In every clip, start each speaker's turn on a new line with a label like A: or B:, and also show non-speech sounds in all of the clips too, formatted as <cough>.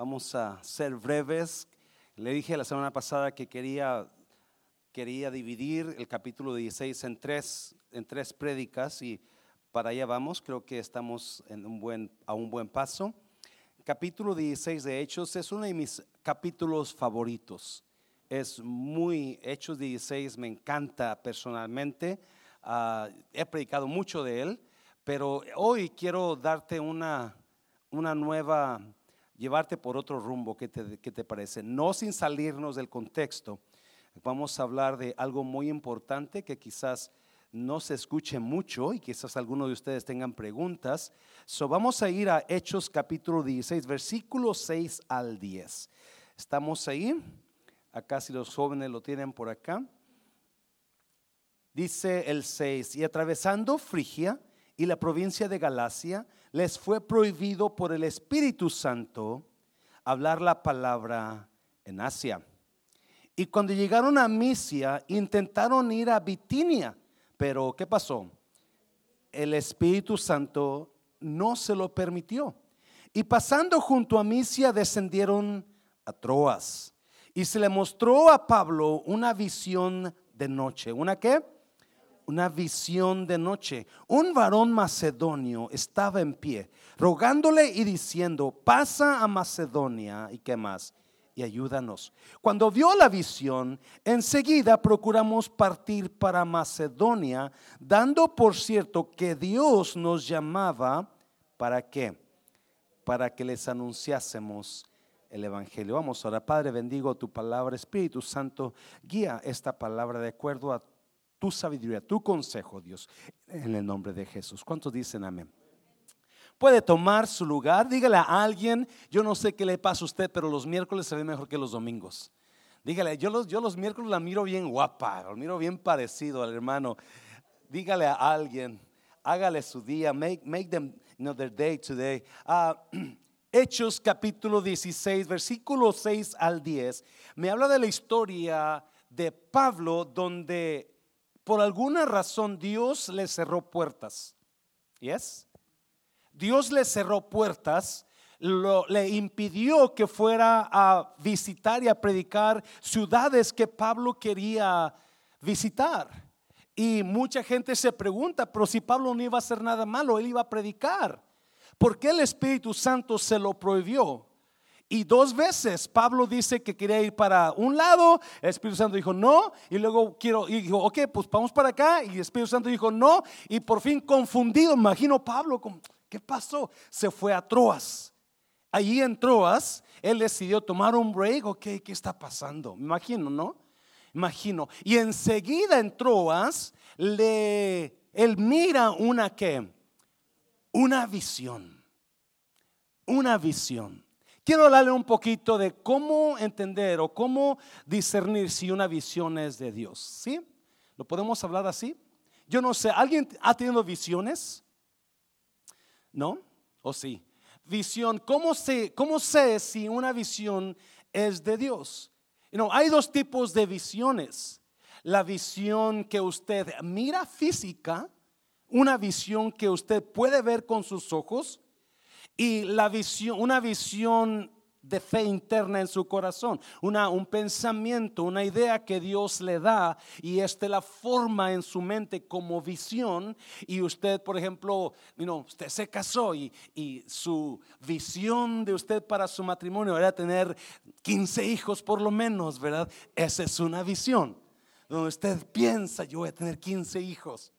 A: Vamos a ser breves. Le dije la semana pasada que quería, quería dividir el capítulo 16 en tres, en tres prédicas y para allá vamos. Creo que estamos en un buen, a un buen paso. Capítulo 16 de Hechos es uno de mis capítulos favoritos. Es muy, Hechos 16 me encanta personalmente. Ah, he predicado mucho de él, pero hoy quiero darte una, una nueva, llevarte por otro rumbo. ¿Qué te, qué te parece? No sin salirnos del contexto. Vamos a hablar de algo muy importante que quizás no se escuche mucho y quizás algunos de ustedes tengan preguntas. So, vamos a ir a Hechos capítulo 16, versículo 6 al 10. ¿Estamos ahí? Acá si los jóvenes lo tienen por acá. Dice el 6, y atravesando Frigia y la provincia de Galacia, les fue prohibido por el Espíritu Santo hablar la palabra en Asia. Y cuando llegaron a Misia, intentaron ir a Bitinia, pero ¿qué pasó? El Espíritu Santo no se lo permitió. Y pasando junto a Misia, descendieron a Troas. Y se le mostró a Pablo una visión de noche. ¿Una qué? Una visión de noche. Un varón macedonio estaba en pie, rogándole y diciendo, pasa a Macedonia y qué más, y ayúdanos. Cuando vio la visión, enseguida procuramos partir para Macedonia, dando por cierto que Dios nos llamaba, ¿para qué? Para que les anunciásemos el Evangelio. Vamos ahora, Padre, bendigo tu palabra, Espíritu Santo, guía esta palabra de acuerdo a tu sabiduría, tu consejo, Dios, en el nombre de Jesús. ¿Cuántos dicen amén? Puede tomar su lugar, dígale a alguien, yo no sé qué le pasa a usted, pero los miércoles se ve mejor que los domingos. Dígale, yo los, yo los miércoles la miro bien guapa, la miro bien parecido al hermano. Dígale a alguien, hágale su día, make, make them you their day today. Uh, <clears throat> Hechos capítulo 16, versículo 6 al 10, me habla de la historia de Pablo donde por alguna razón Dios le cerró puertas. ¿Yes? Dios le cerró puertas, le impidió que fuera a visitar y a predicar ciudades que Pablo quería visitar. Y mucha gente se pregunta, pero si Pablo no iba a hacer nada malo, él iba a predicar. ¿Por qué el Espíritu Santo se lo prohibió? Y dos veces Pablo dice que quería ir para un lado, el Espíritu Santo dijo no, y luego quiero, y dijo, ok, pues vamos para acá, y el Espíritu Santo dijo no, y por fin confundido, imagino Pablo, ¿qué pasó? Se fue a Troas. Allí en Troas, él decidió tomar un break, ok, ¿qué está pasando? Imagino, ¿no? Imagino. Y enseguida en Troas, le, él mira una que una visión. Una visión. Quiero hablarle un poquito de cómo entender o cómo discernir si una visión es de Dios. ¿Sí? ¿Lo podemos hablar así? Yo no sé, ¿alguien ha tenido visiones? ¿No? ¿O sí? Visión, ¿cómo sé, cómo sé si una visión es de Dios? You hay dos tipos de visiones. La visión que usted mira física una visión que usted puede ver con sus ojos y la visión, una visión de fe interna en su corazón, una, un pensamiento, una idea que Dios le da y este la forma en su mente como visión y usted, por ejemplo, usted se casó y, y, su visión de usted para su matrimonio era tener 15 hijos por lo menos, ¿verdad? Esa es una visión, donde usted piensa, yo voy a tener 15 hijos.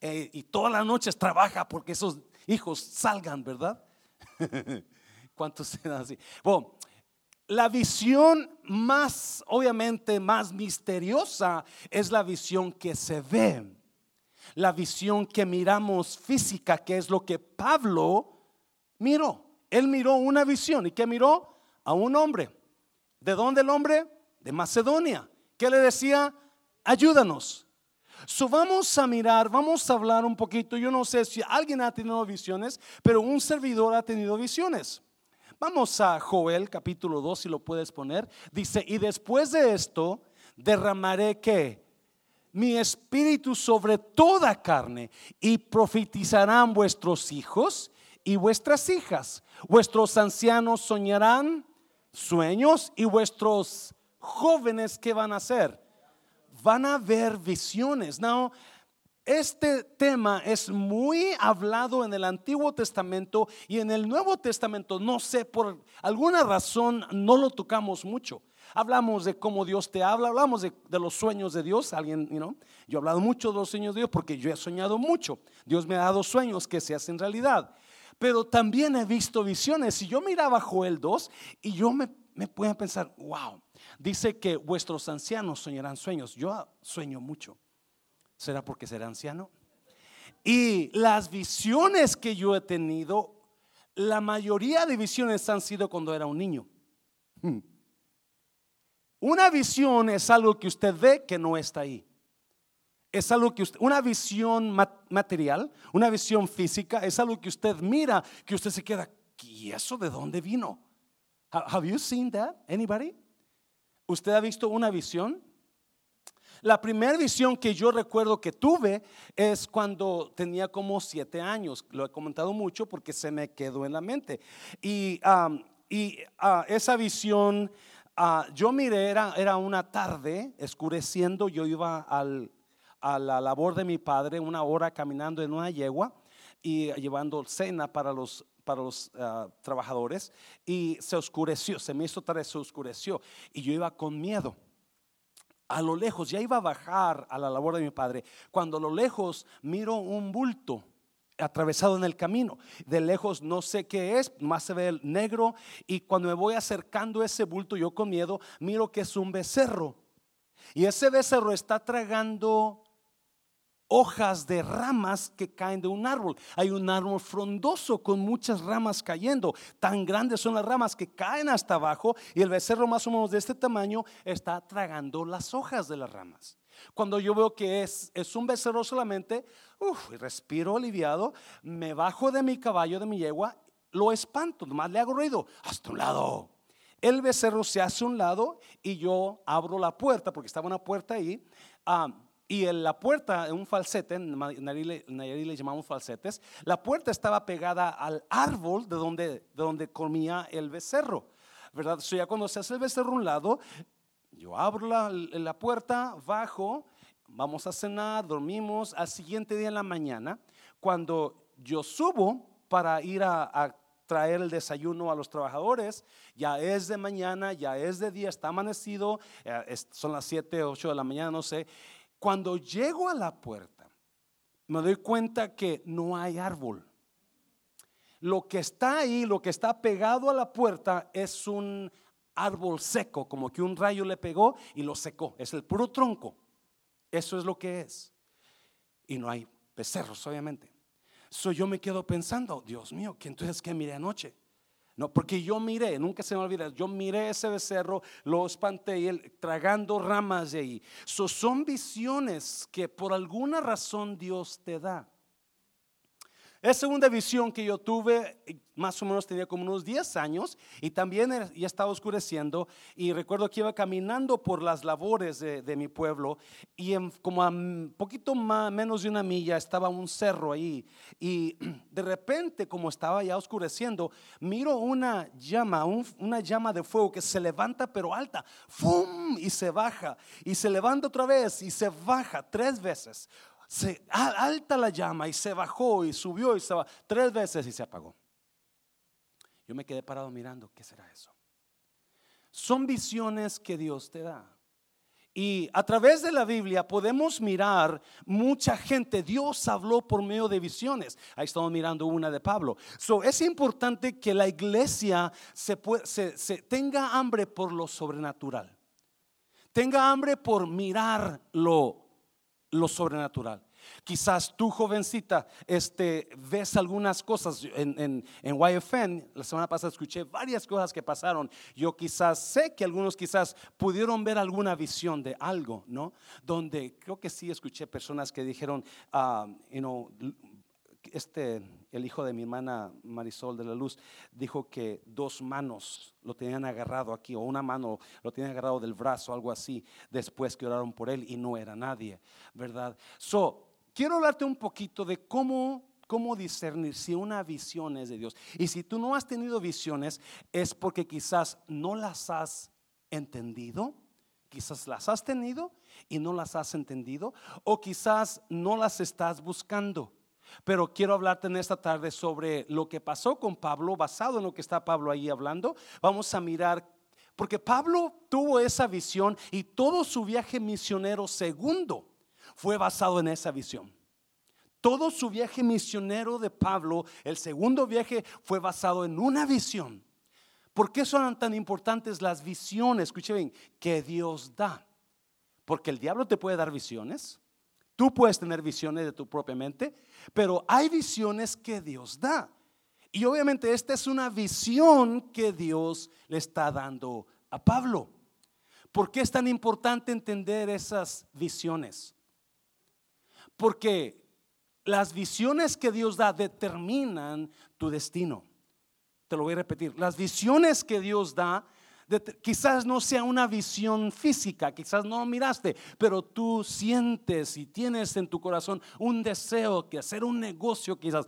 A: Eh, y todas las noches trabaja porque esos hijos salgan, ¿verdad? <laughs> ¿Cuántos se dan así? Bueno, la visión más, obviamente, más misteriosa es la visión que se ve. La visión que miramos física, que es lo que Pablo miró. Él miró una visión. ¿Y qué miró? A un hombre. ¿De dónde el hombre? De Macedonia. ¿Qué le decía? Ayúdanos. So vamos a mirar, vamos a hablar un poquito. Yo no sé si alguien ha tenido visiones, pero un servidor ha tenido visiones. Vamos a Joel capítulo 2, si lo puedes poner. Dice, y después de esto derramaré que mi espíritu sobre toda carne y profetizarán vuestros hijos y vuestras hijas. Vuestros ancianos soñarán sueños y vuestros jóvenes, ¿qué van a hacer? Van a ver visiones. No, este tema es muy hablado en el Antiguo Testamento y en el Nuevo Testamento, no sé, por alguna razón no lo tocamos mucho. Hablamos de cómo Dios te habla, hablamos de, los sueños de Dios. Alguien, you know, yo he hablado mucho de los sueños de Dios porque yo he soñado mucho. Dios me ha dado sueños que se hacen realidad. Pero también he visto visiones. Y yo miraba Joel 2 y yo me, me pensar, wow, dice que vuestros ancianos soñarán sueños. Yo sueño mucho. ¿Será porque será anciano? Y las visiones que yo he tenido, la mayoría de visiones han sido cuando era un niño. Hmm. Una visión es algo que usted ve que no está ahí. Es algo que usted, una visión material, una visión física, es algo que usted mira, que usted se queda, ¿y eso de dónde vino? Have you seen that? Anybody? ¿Usted ha visto una visión? La primera visión que yo recuerdo que tuve es cuando tenía como siete años. Lo he comentado mucho porque se me quedó en la mente. Y, ah, esa visión, ah, yo miré, era, una tarde, escureciendo, yo iba a la labor de mi padre, una hora caminando en una yegua y llevando cena para los para los ah, trabajadores y se oscureció, se me hizo tarde, se oscureció y yo iba con miedo a lo lejos, ya iba a bajar a la labor de mi padre, cuando a lo lejos miro un bulto atravesado en el camino. De lejos no sé qué es, más se ve el negro y cuando me voy acercando a ese bulto, yo con miedo, miro que es un becerro. Y ese becerro está tragando hojas de ramas que caen de un árbol. Hay un árbol frondoso con muchas ramas cayendo. Tan grandes son las ramas que caen hasta abajo y el becerro más o menos de este tamaño está tragando las hojas de las ramas. Cuando yo veo que es, es un becerro solamente, uf, respiro aliviado, me bajo de mi caballo, de mi yegua, lo espanto, nomás le hago ruido, hasta un lado. El becerro se hace un lado y yo abro la puerta, porque estaba una puerta ahí. Ah, y en la puerta, en un falsete, en Nayarit le, llamamos falsetes, la puerta estaba pegada al árbol de donde, de donde comía el becerro. ¿Verdad? So ya cuando se hace el becerro a un lado, yo abro la, la puerta, bajo, vamos a cenar, dormimos. Al siguiente día en la mañana, cuando yo subo para ir a, traer el desayuno a los trabajadores. Ya es de mañana, ya es de día, está amanecido, eh, son las 7, 8 de la mañana, no sé. Cuando llego a la puerta, me doy cuenta que no hay árbol. Lo que está ahí, lo que está pegado a la puerta es un árbol seco, como que un rayo le pegó y lo secó. Es el puro tronco. Eso es lo que es. Y no hay becerros, obviamente. So yo me quedo pensando, Dios mío, ¿qué entonces qué miré anoche? No, porque yo miré, nunca se me olvida, yo miré ese becerro, lo espanté y él tragando ramas de ahí. son visiones que por alguna razón Dios te da. Es segunda visión que yo tuve, más o menos tenía como unos 10 años y también ya estaba oscureciendo y recuerdo que iba caminando por las labores de, mi pueblo y en, como a un poquito más, menos de una milla estaba un cerro ahí y <clears throat> de repente como estaba ya oscureciendo miro una llama, una llama de fuego que se levanta pero alta, ¡fum! y se baja y se levanta otra vez y se baja tres veces se alta la llama y se bajó y subió y se tres veces y se apagó. Yo me quedé parado mirando, ¿qué será eso? Son visiones que Dios te da. Y a través de la Biblia podemos mirar mucha gente. Dios habló por medio de visiones. Ahí estamos mirando una de Pablo. So, es importante que la iglesia se, se tenga hambre por lo sobrenatural. Tenga hambre por mirar lo lo sobrenatural. Quizás tú, jovencita, este, ves algunas cosas en, en, en, YFN. La semana pasada escuché varias cosas que pasaron. Yo quizás sé que algunos quizás pudieron ver alguna visión de algo, ¿no? Donde creo que sí escuché personas que dijeron, uh, you este, el hijo de mi hermana Marisol de la Luz, dijo que dos manos lo tenían agarrado aquí, o una mano lo tenían agarrado del brazo, algo así, después que oraron por él y no era nadie, ¿verdad? So, quiero hablarte un poquito de cómo cómo discernir si una visión es de Dios. Y si tú no has tenido visiones, es porque quizás no las has entendido, quizás las has tenido y no las has entendido, o quizás no las estás buscando. Pero quiero hablarte en esta tarde sobre lo que pasó con Pablo, basado en lo que está Pablo ahí hablando. Vamos a mirar, porque Pablo tuvo esa visión y todo su viaje misionero segundo fue basado en esa visión. Todo su viaje misionero de Pablo, el segundo viaje, fue basado en una visión. ¿Por qué son tan importantes las visiones? Escuchen bien, que Dios da. Porque el diablo te puede dar visiones. Tú puedes tener visiones de tu propia mente, pero hay visiones que Dios da. Y obviamente esta es una visión que Dios le está dando a Pablo. ¿Por qué es tan importante entender esas visiones? Porque las visiones que Dios da determinan tu destino. Te lo voy a repetir. Las visiones que Dios da, quizás no sea una visión física, quizás no miraste, pero tú sientes y tienes en tu corazón un deseo que hacer un negocio, quizás.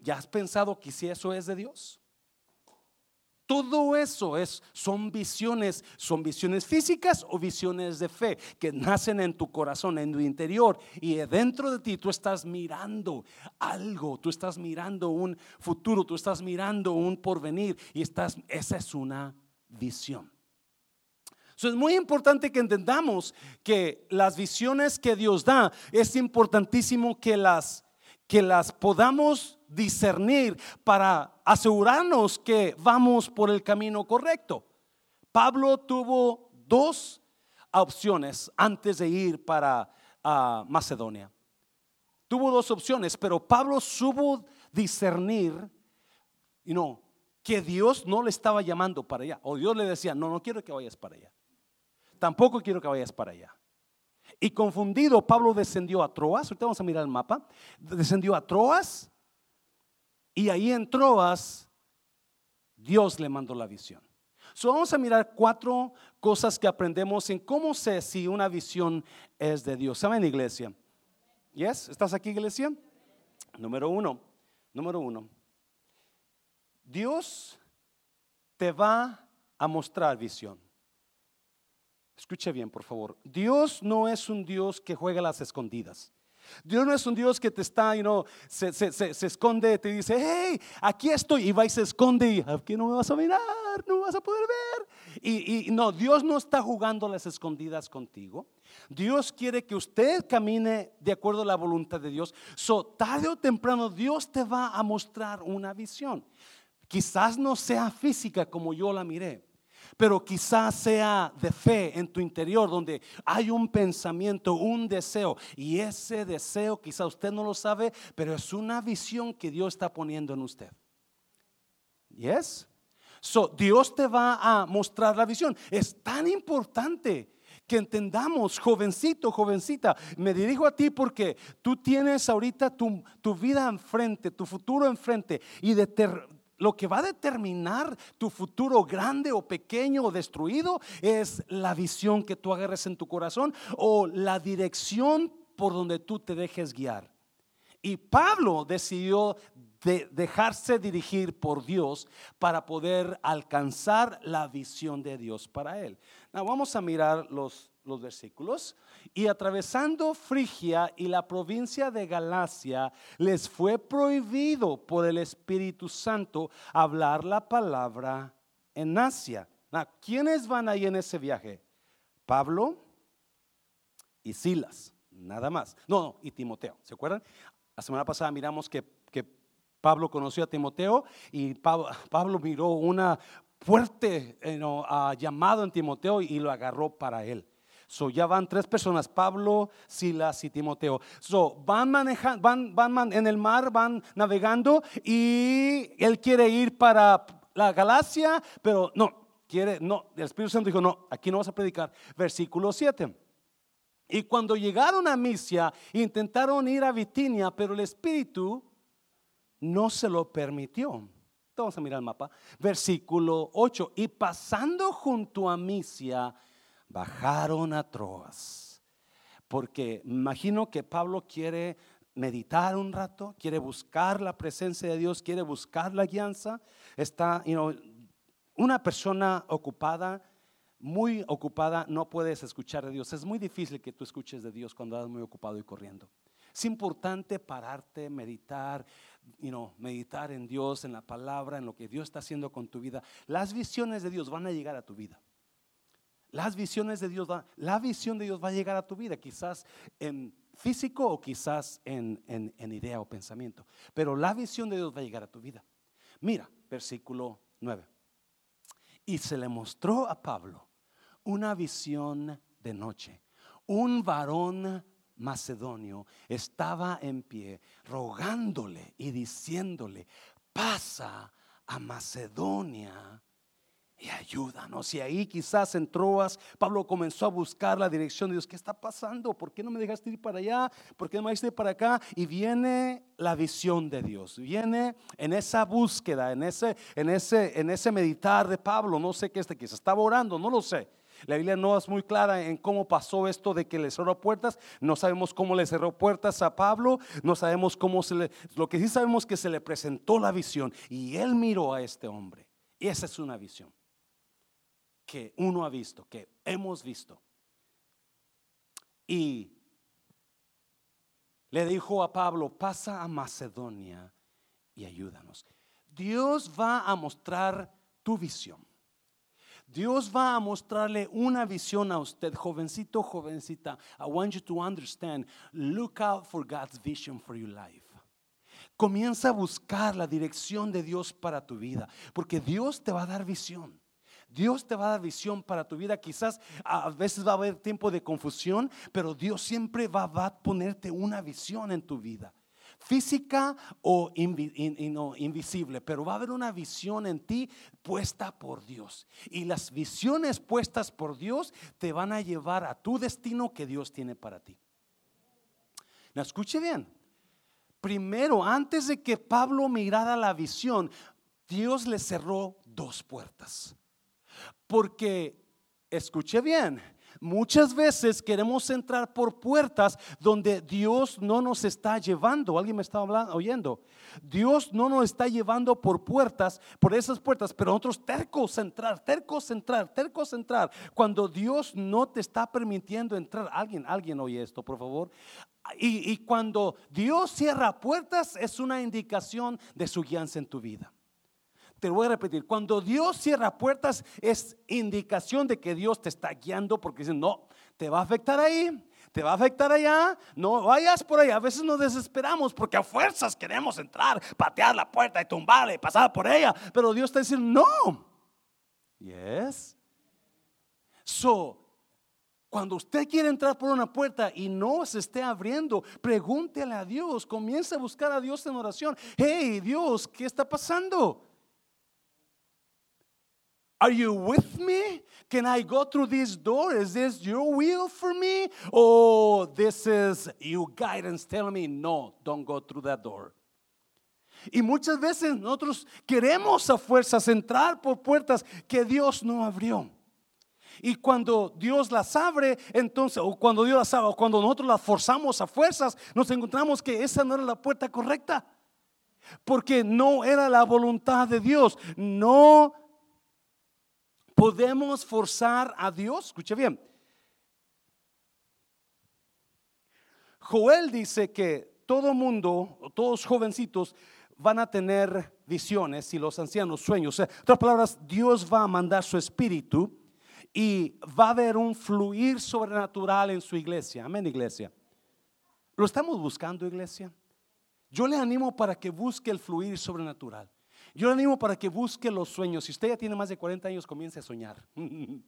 A: ¿Ya has pensado que si eso es de Dios? Todo eso es, son visiones, son visiones físicas o visiones de fe que nacen en tu corazón, en tu interior. Y dentro de ti tú estás mirando algo, tú estás mirando un futuro, tú estás mirando un porvenir y estás, esa es una visión. es muy importante que entendamos que las visiones que Dios da, es importantísimo que las, que las podamos discernir para asegurarnos que vamos por el camino correcto. Pablo tuvo dos opciones antes de ir para ah, Macedonia. Tuvo dos opciones, pero Pablo supo discernir, y no, que Dios no le estaba llamando para allá. O Dios le decía, no, no quiero que vayas para allá. Tampoco quiero que vayas para allá. Y confundido, Pablo descendió a Troas. Ahorita vamos a mirar el mapa. Descendió a Troas y ahí en Troas, Dios le mandó la visión. So, vamos a mirar cuatro cosas que aprendemos en cómo sé si una visión es de Dios. ¿Saben, iglesia? ¿Yes? ¿Estás aquí, iglesia? Número uno. Número uno. Dios te va a mostrar visión. Escuche bien, por favor. Dios no es un Dios que juega las escondidas. Dios no es un Dios que te está, you know, se, se, se, esconde, te dice, hey, aquí estoy, y va y se esconde, y aquí no me vas a mirar, no vas a poder ver. Y, y no, Dios no está jugando las escondidas contigo. Dios quiere que usted camine de acuerdo a la voluntad de Dios. So, tarde o temprano, Dios te va a mostrar una visión. Quizás no sea física como yo la miré pero quizás sea de fe en tu interior, donde hay un pensamiento, un deseo, y ese deseo quizás usted no lo sabe, pero es una visión que Dios está poniendo en usted. ¿Yes? So, Dios te va a mostrar la visión. Es tan importante que entendamos, jovencito, jovencita, me dirijo a ti porque tú tienes ahorita tu, tu vida enfrente, tu futuro enfrente y de lo que va a determinar tu futuro grande o pequeño o destruido es la visión que tú agarres en tu corazón o la dirección por donde tú te dejes guiar. Y Pablo decidió dejarse dirigir por Dios para poder alcanzar la visión de Dios para él. vamos a mirar los los versículos. Y atravesando Frigia y la provincia de Galacia, les fue prohibido por el Espíritu Santo hablar la palabra en Asia. ¿Quiénes van ahí en ese viaje? Pablo y Silas, nada más. No, no, y Timoteo, ¿se acuerdan? La semana pasada miramos que, que Pablo conoció a Timoteo y Pablo, miró una fuerte eh, llamado en Timoteo y lo agarró para él. So ya van tres personas, Pablo, Silas y Timoteo. So van manejando, van, van en el mar, van navegando y él quiere ir para la Galacia, pero no, quiere, no, el Espíritu Santo dijo, no, aquí no vas a predicar. Versículo 7. Y cuando llegaron a Misia, intentaron ir a Bitinia, pero el Espíritu no se lo permitió. Vamos a mirar el mapa. Versículo 8. Y pasando junto a Misia, bajaron a Troas. Porque imagino que Pablo quiere meditar un rato, quiere buscar la presencia de Dios, quiere buscar la guianza, está, you know, una persona ocupada, muy ocupada, no puedes escuchar de Dios. Es muy difícil que tú escuches de Dios cuando estás muy ocupado y corriendo. Es importante pararte, meditar, you know, meditar en Dios, en la palabra, en lo que Dios está haciendo con tu vida. Las visiones de Dios van a llegar a tu vida. Las visiones de Dios, la visión de Dios va a llegar a tu vida, quizás en físico o quizás en, en idea o pensamiento. Pero la visión de Dios va a llegar a tu vida. Mira, versículo 9. Y se le mostró a Pablo una visión de noche. Un varón macedonio estaba en pie rogándole y diciéndole, pasa a Macedonia y ayúdanos. Y ahí quizás en Troas, Pablo comenzó a buscar la dirección de Dios. ¿Qué está pasando? ¿Por qué no me dejaste ir para allá? ¿Por qué no me dejaste ir para acá? Y viene la visión de Dios. Viene en esa búsqueda, en ese, en ese, en ese meditar de Pablo. No sé qué es, se estaba orando, no lo sé. La Biblia no es muy clara en cómo pasó esto de que le cerró puertas. No sabemos cómo le cerró puertas a Pablo. No sabemos cómo se le... Lo que sí sabemos es que se le presentó la visión y él miró a este hombre. Y esa es una visión que uno ha visto, que hemos visto. Y le dijo a Pablo, pasa a Macedonia y ayúdanos. Dios va a mostrar tu visión. Dios va a mostrarle una visión a usted, jovencito, jovencita. I want you to understand, look out for God's vision for your life. Comienza a buscar la dirección de Dios para tu vida, porque Dios te va a dar visión. Dios te va a dar visión para tu vida. Quizás a veces va a haber tiempo de confusión, pero Dios siempre va, a ponerte una visión en tu vida. Física o invisible, pero va a haber una visión en ti puesta por Dios. Y las visiones puestas por Dios te van a llevar a tu destino que Dios tiene para ti. ¿Me escuche bien. Primero, antes de que Pablo mirara la visión, Dios le cerró dos puertas. Porque, escuche bien, muchas veces queremos entrar por puertas donde Dios no nos está llevando. ¿Alguien me está hablando, oyendo? Dios no nos está llevando por puertas, por esas puertas, pero nosotros tercos entrar, tercos entrar, tercos entrar. Cuando Dios no te está permitiendo entrar, alguien, alguien oye esto, por favor. Y, y cuando Dios cierra puertas es una indicación de su guianza en tu vida. Te voy a repetir, cuando Dios cierra puertas es indicación de que Dios te está guiando porque dice, no, te va a afectar ahí, te va a afectar allá, no vayas por ahí. A veces nos desesperamos porque a fuerzas queremos entrar, patear la puerta y tumbarla y pasar por ella, pero Dios está diciendo, no. Yes. So, cuando usted quiere entrar por una puerta y no se esté abriendo, pregúntele a Dios, comience a buscar a Dios en oración. Hey, Dios, ¿qué está pasando? Are you with me? Can I go through this door? Is this your will for me? Or this is your guidance telling me, no, don't go through that door. Y muchas veces nosotros queremos a fuerzas entrar por puertas que Dios no abrió. Y cuando Dios las abre, entonces, o cuando Dios las abre, o cuando nosotros las forzamos a fuerzas, nos encontramos que esa no era la puerta correcta. Porque no era la voluntad de Dios. No podemos forzar a Dios. Escuche bien. Joel dice que todo mundo, todos jovencitos, van a tener visiones y los ancianos sueños. En otras palabras, Dios va a mandar su espíritu y va a haber un fluir sobrenatural en su iglesia. Amén, iglesia. ¿Lo estamos buscando, iglesia? Yo le animo para que busque el fluir sobrenatural. Yo le animo para que busque los sueños. Si usted ya tiene más de 40 años, comience a soñar. <laughs>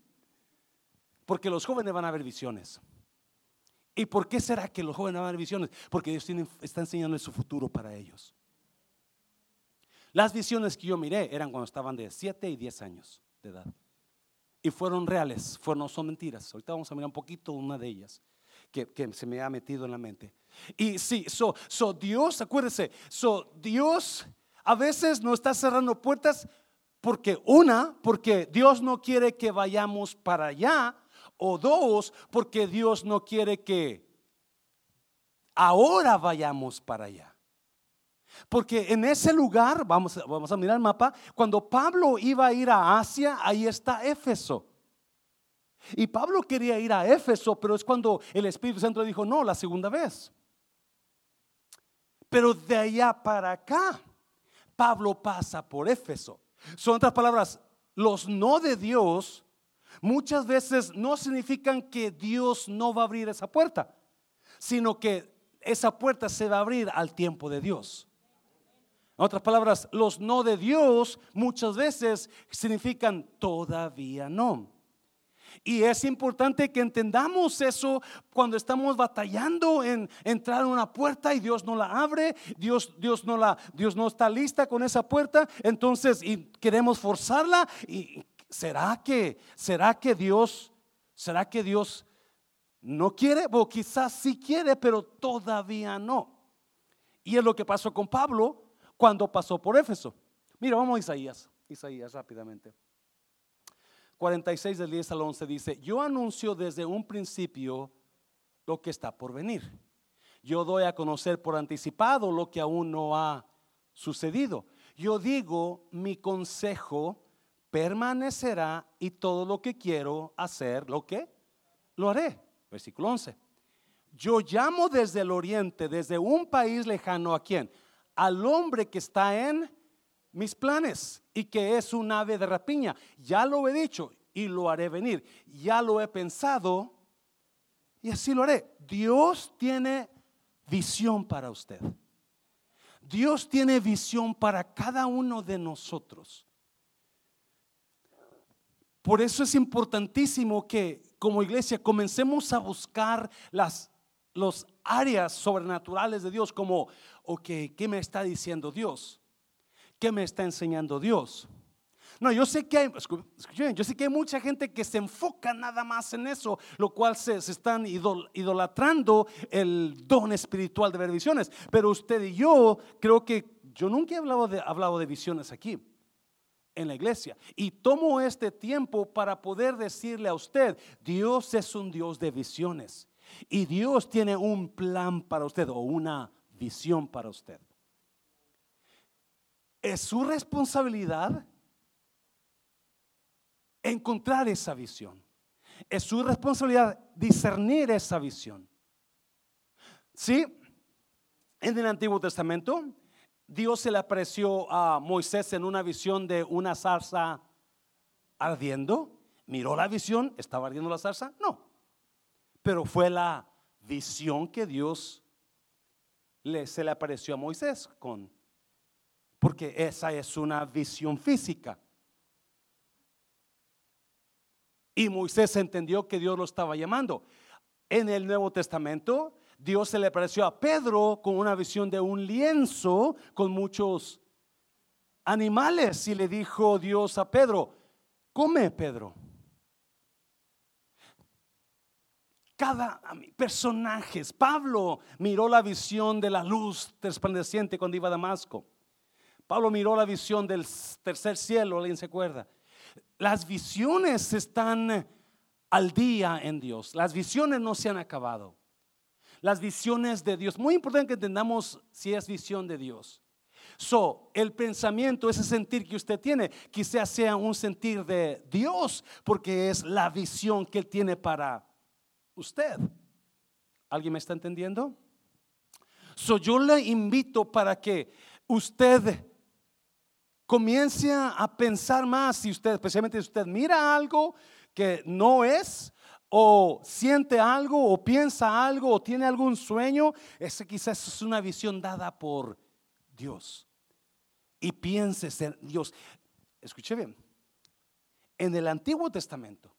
A: Porque los jóvenes van a ver visiones. ¿Y por qué será que los jóvenes van a ver visiones? Porque Dios está enseñando su futuro para ellos. Las visiones que yo miré eran cuando estaban de 7 y 10 años de edad. Y fueron reales, fueron, no son mentiras. Ahorita vamos a mirar un poquito una de ellas que, se me ha metido en la mente. Y sí, so, so Dios, acuérdese, so Dios a veces no está cerrando puertas porque una, porque Dios no quiere que vayamos para allá, o dos, porque Dios no quiere que ahora vayamos para allá. Porque en ese lugar, vamos, vamos a mirar el mapa, cuando Pablo iba a ir a Asia, ahí está Éfeso. Y Pablo quería ir a Éfeso, pero es cuando el Espíritu Santo dijo, no, la segunda vez. Pero de allá para acá, Pablo pasa por Éfeso. Son otras palabras, los no de Dios muchas veces no significan que Dios no va a abrir esa puerta, sino que esa puerta se va a abrir al tiempo de Dios. En otras palabras, los no de Dios muchas veces significan todavía no. Y es importante que entendamos eso cuando estamos batallando en entrar en una puerta y Dios no la abre, Dios, Dios, no, la, Dios no está lista con esa puerta, entonces y queremos forzarla y será que será que Dios será que Dios no quiere o quizás sí quiere, pero todavía no. Y es lo que pasó con Pablo cuando pasó por Éfeso. Mira, vamos a Isaías, Isaías rápidamente. 46 del 10 al 11 dice, yo anuncio desde un principio lo que está por venir. Yo doy a conocer por anticipado lo que aún no ha sucedido. Yo digo, mi consejo permanecerá y todo lo que quiero hacer, ¿lo que? Lo haré. Versículo 11. Yo llamo desde el oriente, desde un país lejano, ¿a quién? Al hombre que está en mis planes y que es un ave de rapiña. Ya lo he dicho y lo haré venir. Ya lo he pensado y así lo haré. Dios tiene visión para usted. Dios tiene visión para cada uno de nosotros. Por eso es importantísimo que como iglesia comencemos a buscar las los áreas sobrenaturales de Dios como, ok, ¿qué me está diciendo Dios? ¿Qué me está enseñando Dios? No, yo sé que hay, yo sé que hay mucha gente que se enfoca nada más en eso, lo cual se, están idolatrando el don espiritual de ver visiones. Pero usted y yo, creo que yo nunca he hablado de visiones aquí en la iglesia. Y tomo este tiempo para poder decirle a usted, Dios es un Dios de visiones. Y Dios tiene un plan para usted o una visión para usted. Es su responsabilidad encontrar esa visión. Es su responsabilidad discernir esa visión. Sí, en el Antiguo Testamento, Dios se le apareció a Moisés en una visión de una zarza ardiendo. Miró la visión, ¿estaba ardiendo la zarza? No. Pero fue la visión que Dios le, se le apareció a Moisés con porque esa es una visión física. Y Moisés entendió que Dios lo estaba llamando. En el Nuevo Testamento, Dios se le apareció a Pedro con una visión de un lienzo con muchos animales y le dijo Dios a Pedro, come Pedro. Cada personajes, Pablo miró la visión de la luz resplandeciente cuando iba a Damasco. Pablo miró la visión del tercer cielo, ¿alguien se acuerda? Las visiones están al día en Dios. Las visiones no se han acabado. Las visiones de Dios. Muy importante que entendamos si es visión de Dios. So, el pensamiento, ese sentir que usted tiene, quizás sea un sentir de Dios, porque es la visión que Él tiene para usted. ¿Alguien me está entendiendo? So, yo le invito para que usted comience a pensar más si usted, especialmente si usted mira algo que no es, o siente algo, o piensa algo, o tiene algún sueño, ese quizás es una visión dada por Dios. Y piense en Dios. Escuche bien, en el Antiguo Testamento,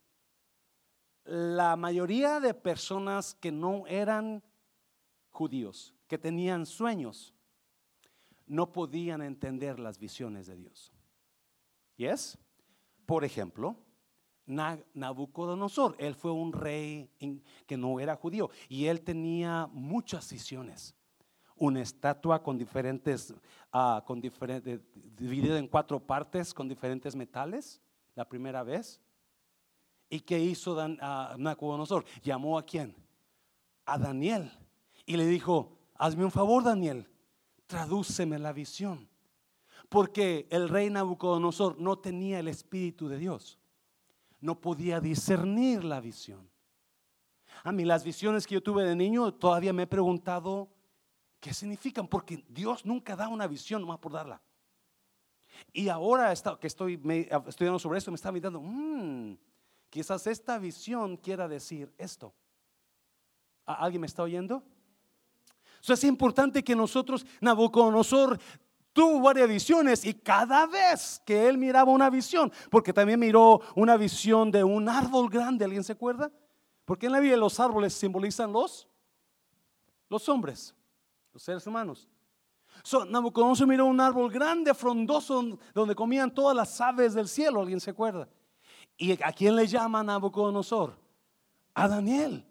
A: la mayoría de personas que no eran judíos, que tenían sueños, no podían entender las visiones de Dios. ¿Y es? Por ejemplo, Nabucodonosor, él fue un rey que no era judío y él tenía muchas visiones. Una estatua con diferentes, uh, con diferentes, dividida en cuatro partes con diferentes metales, la primera vez. ¿Y qué hizo Dan, uh, Nabucodonosor? Llamó a quién? A Daniel Y le dijo, hazme un favor, Daniel, tradúceme la visión. Porque el rey Nabucodonosor no tenía el Espíritu de Dios. No podía discernir la visión. A mí las visiones que yo tuve de niño todavía me he preguntado qué significan, porque Dios nunca da una visión más por darla. Y ahora que estoy estudiando sobre esto, me está mirando, mmm, quizás esta visión quiera decir esto. ¿Alguien me está oyendo? Eso es importante que nosotros, Nabucodonosor tuvo varias visiones y cada vez que él miraba una visión, porque también miró una visión de un árbol grande, ¿alguien se acuerda? Porque en la Biblia los árboles simbolizan los, los hombres, los seres humanos. So, Nabucodonosor miró un árbol grande, frondoso, donde comían todas las aves del cielo, ¿alguien se acuerda? ¿Y a quién le llama Nabucodonosor? A Daniel.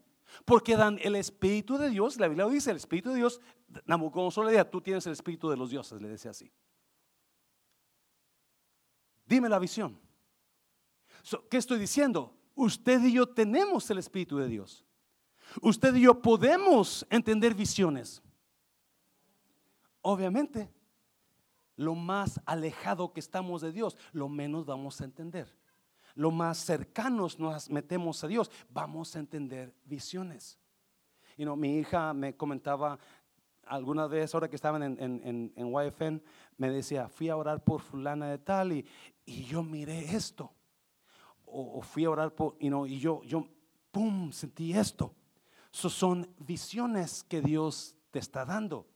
A: Porque dan el Espíritu de Dios, la Biblia dice, el Espíritu de Dios, Nabucodonosor le decía, tú tienes el Espíritu de los dioses, le decía así. Dime la visión. ¿Qué estoy diciendo? Usted y yo tenemos el Espíritu de Dios. Usted y yo podemos entender visiones. Obviamente, lo más alejado que estamos de Dios, lo menos vamos a entender. Lo más cercanos nos metemos a Dios, vamos a entender visiones. Y no, mi hija me comentaba alguna vez, ahora que estaban en, en, en, YFN, me decía, fui a orar por fulana de tal y, y yo miré esto. O, fui a orar por, y, no, y yo, yo, ¡pum!, sentí esto. son visiones que Dios te está dando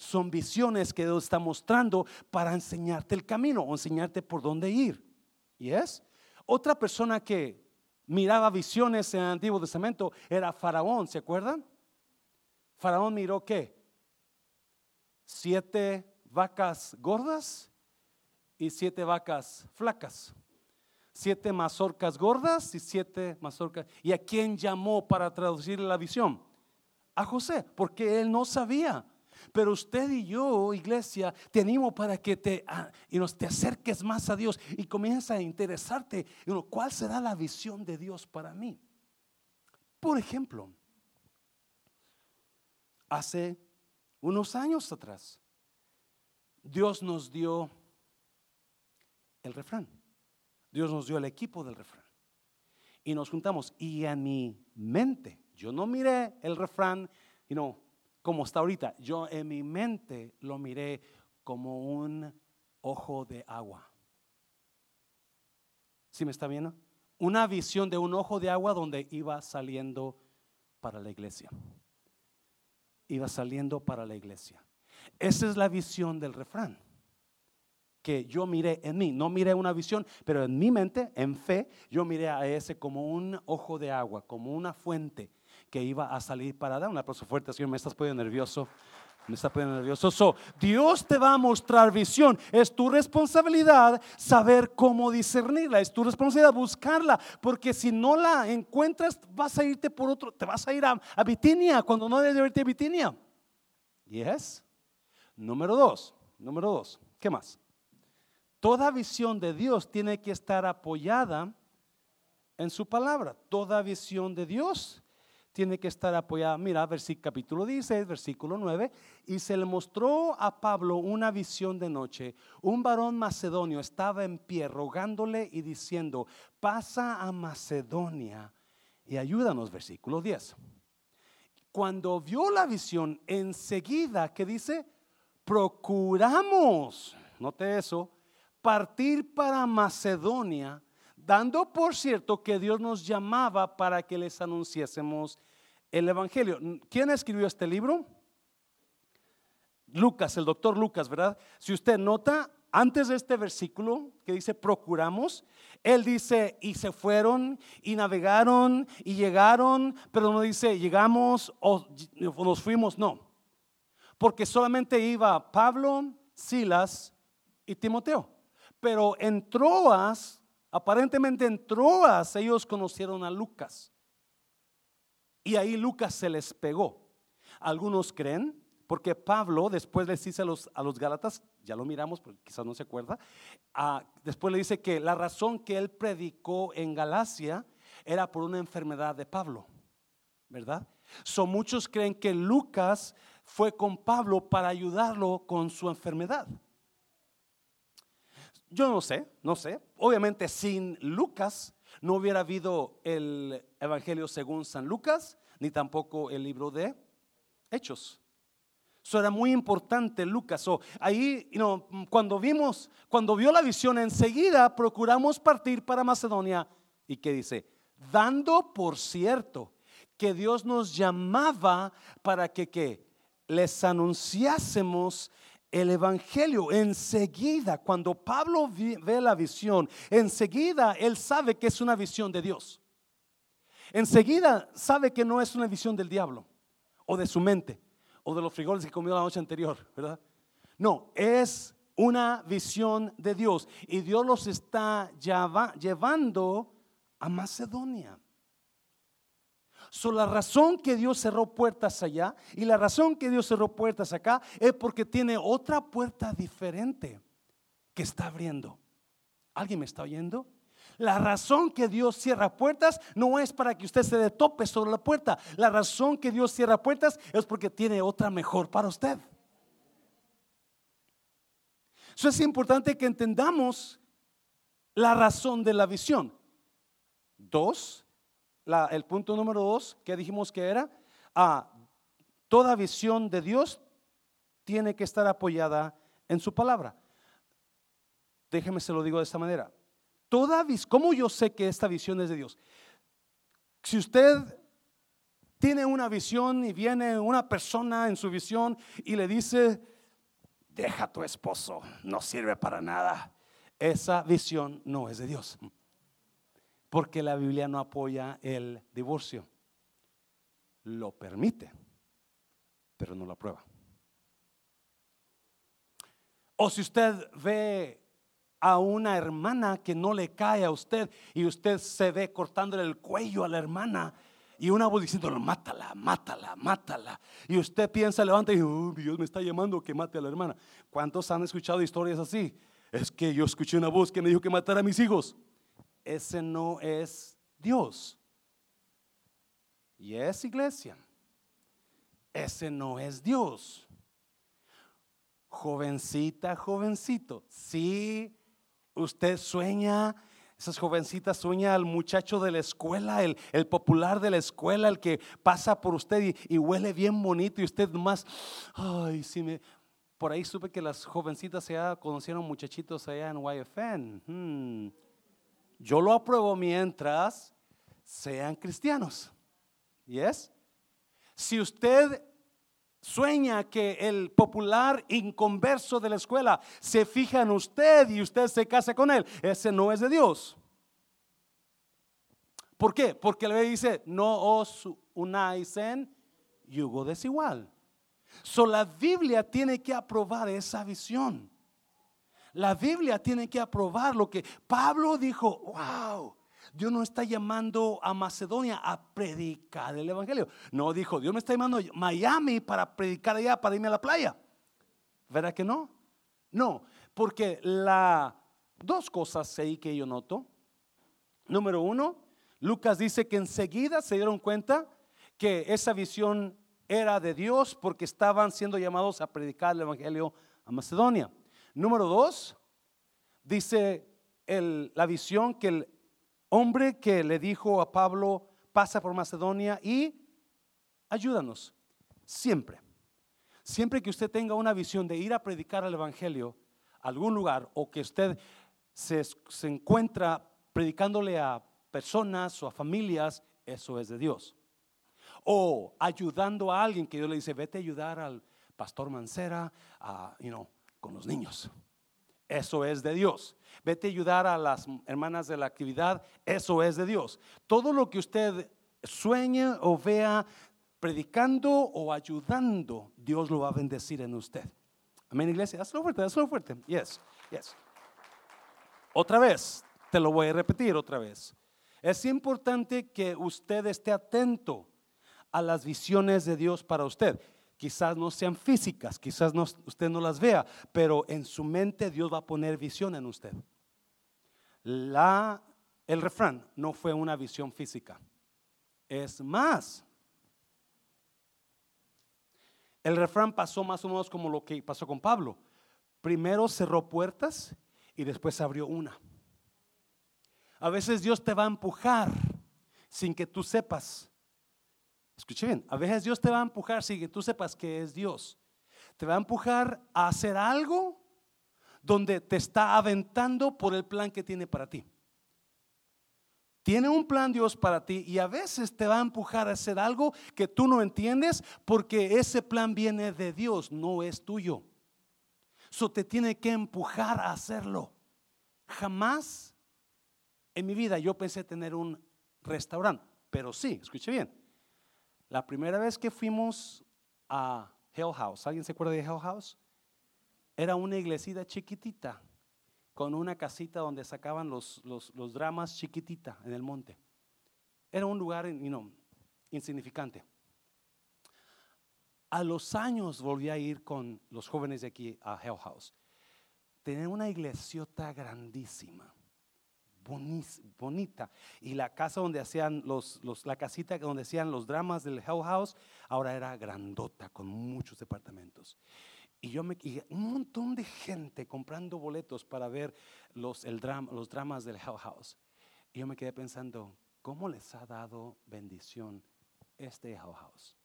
A: son visiones que Dios está mostrando para enseñarte el camino o enseñarte por dónde ir. ¿Y es? Otra persona que miraba visiones en el Antiguo Testamento era Faraón, ¿se acuerdan? Faraón miró qué? Siete vacas gordas y siete vacas flacas. Siete mazorcas gordas y siete mazorcas. ¿Y a quién llamó para traducir la visión? A José, porque él no sabía. Pero usted y yo, iglesia, te animo para que te, ah, y nos, te acerques más a Dios y comiences a interesarte en cuál será la visión de Dios para mí. Por ejemplo, hace unos años atrás, Dios nos dio el refrán. Dios nos dio el equipo del refrán. Y nos juntamos. Y en mi mente, yo no miré el refrán, y no, como está ahorita. Yo en mi mente lo miré como un ojo de agua. ¿Sí me está viendo? Una visión de un ojo de agua donde iba saliendo para la iglesia. Iba saliendo para la iglesia. Esa es la visión del refrán que yo miré en mí. No miré una visión, pero en mi mente, en fe, yo miré a ese como un ojo de agua, como una fuente que iba a salir para dar. Un aplauso fuerte, Señor, me estás poniendo nervioso. Me está poniendo nervioso. So, Dios te va a mostrar visión. Es tu responsabilidad saber cómo discernirla. Es tu responsabilidad buscarla. Porque si no la encuentras, vas a irte por otro. Te vas a ir a, a Bitinia cuando no debes irte a Bitinia. Yes. Número dos. Número dos. ¿Qué más? Toda visión de Dios tiene que estar apoyada en su palabra. Toda visión de Dios tiene que estar apoyada. Mira, versículo, capítulo 16, versículo 9. Y se le mostró a Pablo una visión de noche. Un varón macedonio estaba en pie rogándole y diciendo, pasa a Macedonia y ayúdanos, versículo 10. Cuando vio la visión, enseguida, que dice? Procuramos, note eso, partir para Macedonia dando por cierto que Dios nos llamaba para que les anunciásemos el Evangelio. ¿Quién escribió este libro? Lucas, el doctor Lucas, ¿verdad? Si usted nota, antes de este versículo que dice procuramos, él dice y se fueron y navegaron y llegaron, pero no dice llegamos o nos fuimos, no. Porque solamente iba Pablo, Silas y Timoteo. Pero en Troas Aparentemente en Troas ellos conocieron a Lucas. Y ahí Lucas se les pegó. Algunos creen, porque Pablo después les dice a los, a los Gálatas, ya lo miramos, pero quizás no se acuerda, después le dice que la razón que él predicó en Galacia era por una enfermedad de Pablo, ¿verdad? So muchos creen que Lucas fue con Pablo para ayudarlo con su enfermedad. Yo no sé, no sé. Obviamente sin Lucas no hubiera habido el Evangelio según San Lucas, ni tampoco el libro de Hechos. Eso era muy importante Lucas. ahí, cuando vimos, cuando vio la visión, enseguida procuramos partir para Macedonia. ¿Y qué dice? Dando por cierto que Dios nos llamaba para que les anunciásemos el Evangelio. Enseguida, cuando Pablo ve la visión, enseguida él sabe que es una visión de Dios. Enseguida sabe que no es una visión del diablo o de su mente o de los frijoles que comió la noche anterior, ¿verdad? No, es una visión de Dios y Dios los está llevando a Macedonia. So, la razón que Dios cerró puertas allá y la razón que Dios cerró puertas acá es porque tiene otra puerta diferente que está abriendo. ¿Alguien me está oyendo? La razón que Dios cierra puertas no es para que usted se dé tope sobre la puerta. La razón que Dios cierra puertas es porque tiene otra mejor para usted. Eso es importante que entendamos la razón de la visión. Dos, el punto número dos que dijimos que era, ah, toda visión de Dios tiene que estar apoyada en su palabra. Déjeme se lo digo de esta manera. Toda ¿cómo yo sé que esta visión es de Dios? Si usted tiene una visión y viene una persona en su visión y le dice, deja a tu esposo, no sirve para nada. Esa visión no es de Dios porque la Biblia no apoya el divorcio. Lo permite, pero no lo aprueba. O si usted ve a una hermana que no le cae a usted y usted se ve cortándole el cuello a la hermana y una voz diciendo, mátala, mátala, mátala. Y usted piensa, levanta y oh, Dios me está llamando que mate a la hermana. ¿Cuántos han escuchado historias así? Es que yo escuché una voz que me dijo que matara a mis hijos ese no es Dios. Y es iglesia. Ese no es Dios. Jovencita, jovencito, si usted sueña, esas jovencitas sueña al muchacho de la escuela, el, popular de la escuela, el que pasa por usted y, huele bien bonito y usted más, ay, si me, por ahí supe que las jovencitas ya conocieron muchachitos allá en YFN. Hmm. Yo lo apruebo mientras sean cristianos. ¿Yes? Si usted sueña que el popular inconverso de la escuela se fija en usted y usted se casa con él, ese no es de Dios. ¿Por qué? Porque le dice, no os unáis en yugo desigual. So la Biblia tiene que aprobar esa visión. La Biblia tiene que aprobar lo que Pablo dijo, wow. Dios no está llamando a Macedonia a predicar el Evangelio. No dijo, Dios me está llamando a Miami para predicar allá, para irme a la playa. ¿Verdad que no? No, porque la dos cosas ahí que yo noto. Número uno, Lucas dice que enseguida se dieron cuenta que esa visión era de Dios porque estaban siendo llamados a predicar el Evangelio a Macedonia. Número dos, dice la visión que el hombre que le dijo a Pablo, pasa por Macedonia y ayúdanos, siempre. Siempre que usted tenga una visión de ir a predicar el Evangelio a algún lugar o que usted se, se encuentra predicándole a personas o a familias, eso es de Dios. O ayudando a alguien que Dios le dice, vete a ayudar al pastor Mancera, a, you know, con los niños. Eso es de Dios. Vete a ayudar a las hermanas de la actividad. Eso es de Dios. Todo lo que usted sueñe o vea predicando o ayudando, Dios lo va a bendecir en usted. Amén, iglesia. Hazlo fuerte, hazlo fuerte. Yes, yes. Otra vez, te lo voy a repetir otra vez. Es importante que usted esté atento a las visiones de Dios para usted quizás no sean físicas, quizás usted no las vea, pero en su mente Dios va a poner visión en usted. El refrán no fue una visión física. Es más, El refrán pasó más o menos como lo que pasó con Pablo. Primero cerró puertas y después abrió una. A veces Dios te va a empujar sin que tú sepas. Escuche bien, a veces Dios te va a empujar sin que tú sepas que es Dios. Te va a empujar a hacer algo donde te está aventando por el plan que tiene para ti. Tiene un plan Dios para ti y a veces te va a empujar a hacer algo que tú no entiendes porque ese plan viene de Dios, no es tuyo. Eso te tiene que empujar a hacerlo. Jamás en mi vida yo pensé tener un restaurante, pero sí, escuche bien. La primera vez que fuimos a Hell House, ¿alguien se acuerda de Hell House? Era una iglesita chiquitita con una casita donde sacaban los, los, dramas chiquitita en el monte. Era un lugar insignificante. A los años volví a ir con los jóvenes de aquí a Hell House. Tenía una iglesiota grandísima, bonita. Y la casa donde hacían los, los, la casita donde hacían los dramas del Hell House, ahora era grandota con muchos departamentos. Y yo me un montón de gente comprando boletos para ver los, el drama, los dramas del Hell House. Y yo me quedé pensando, ¿cómo les ha dado bendición este Hell House?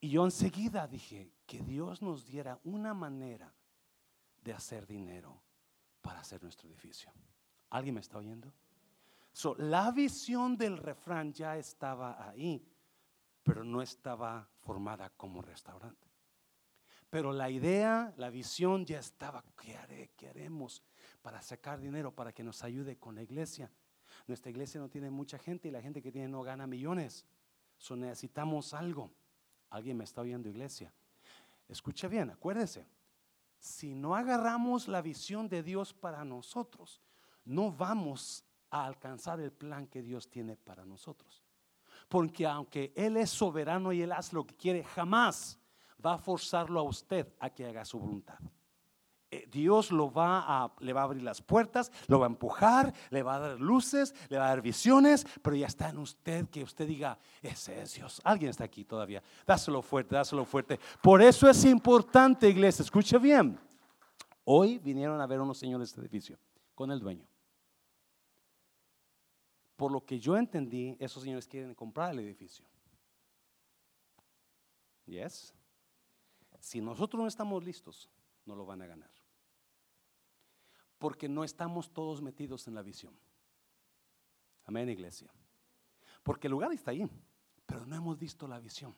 A: Y yo enseguida dije, que Dios nos diera una manera de hacer dinero para hacer nuestro edificio. ¿Alguien me está oyendo? So, la visión del refrán ya estaba ahí, pero no estaba formada como restaurante. Pero la idea, la visión ya estaba. ¿Qué haré? ¿Qué haremos para sacar dinero para que nos ayude con la iglesia? Nuestra iglesia no tiene mucha gente y la gente que tiene no gana millones. So necesitamos algo. ¿Alguien me está oyendo, iglesia? Escuche bien, acuérdese. Si no agarramos la visión de Dios para nosotros, no vamos a alcanzar el plan que Dios tiene para nosotros. Porque aunque Él es soberano y Él hace lo que quiere, jamás va a forzarlo a usted a que haga su voluntad. Eh, Dios lo va a, le va a abrir las puertas, lo va a empujar, le va a dar luces, le va a dar visiones, pero ya está en usted que usted diga, ese es Dios. Alguien está aquí todavía. Dáselo fuerte, dáselo fuerte. Por eso es importante, iglesia, escuche bien. Hoy vinieron a ver unos señores de este edificio con el dueño. Por lo que yo entendí, esos señores quieren comprar el edificio. Yes. Si nosotros no estamos listos, no lo van a ganar. Porque no estamos todos metidos en la visión. Amén, iglesia. Porque el lugar está ahí, pero no hemos visto la visión.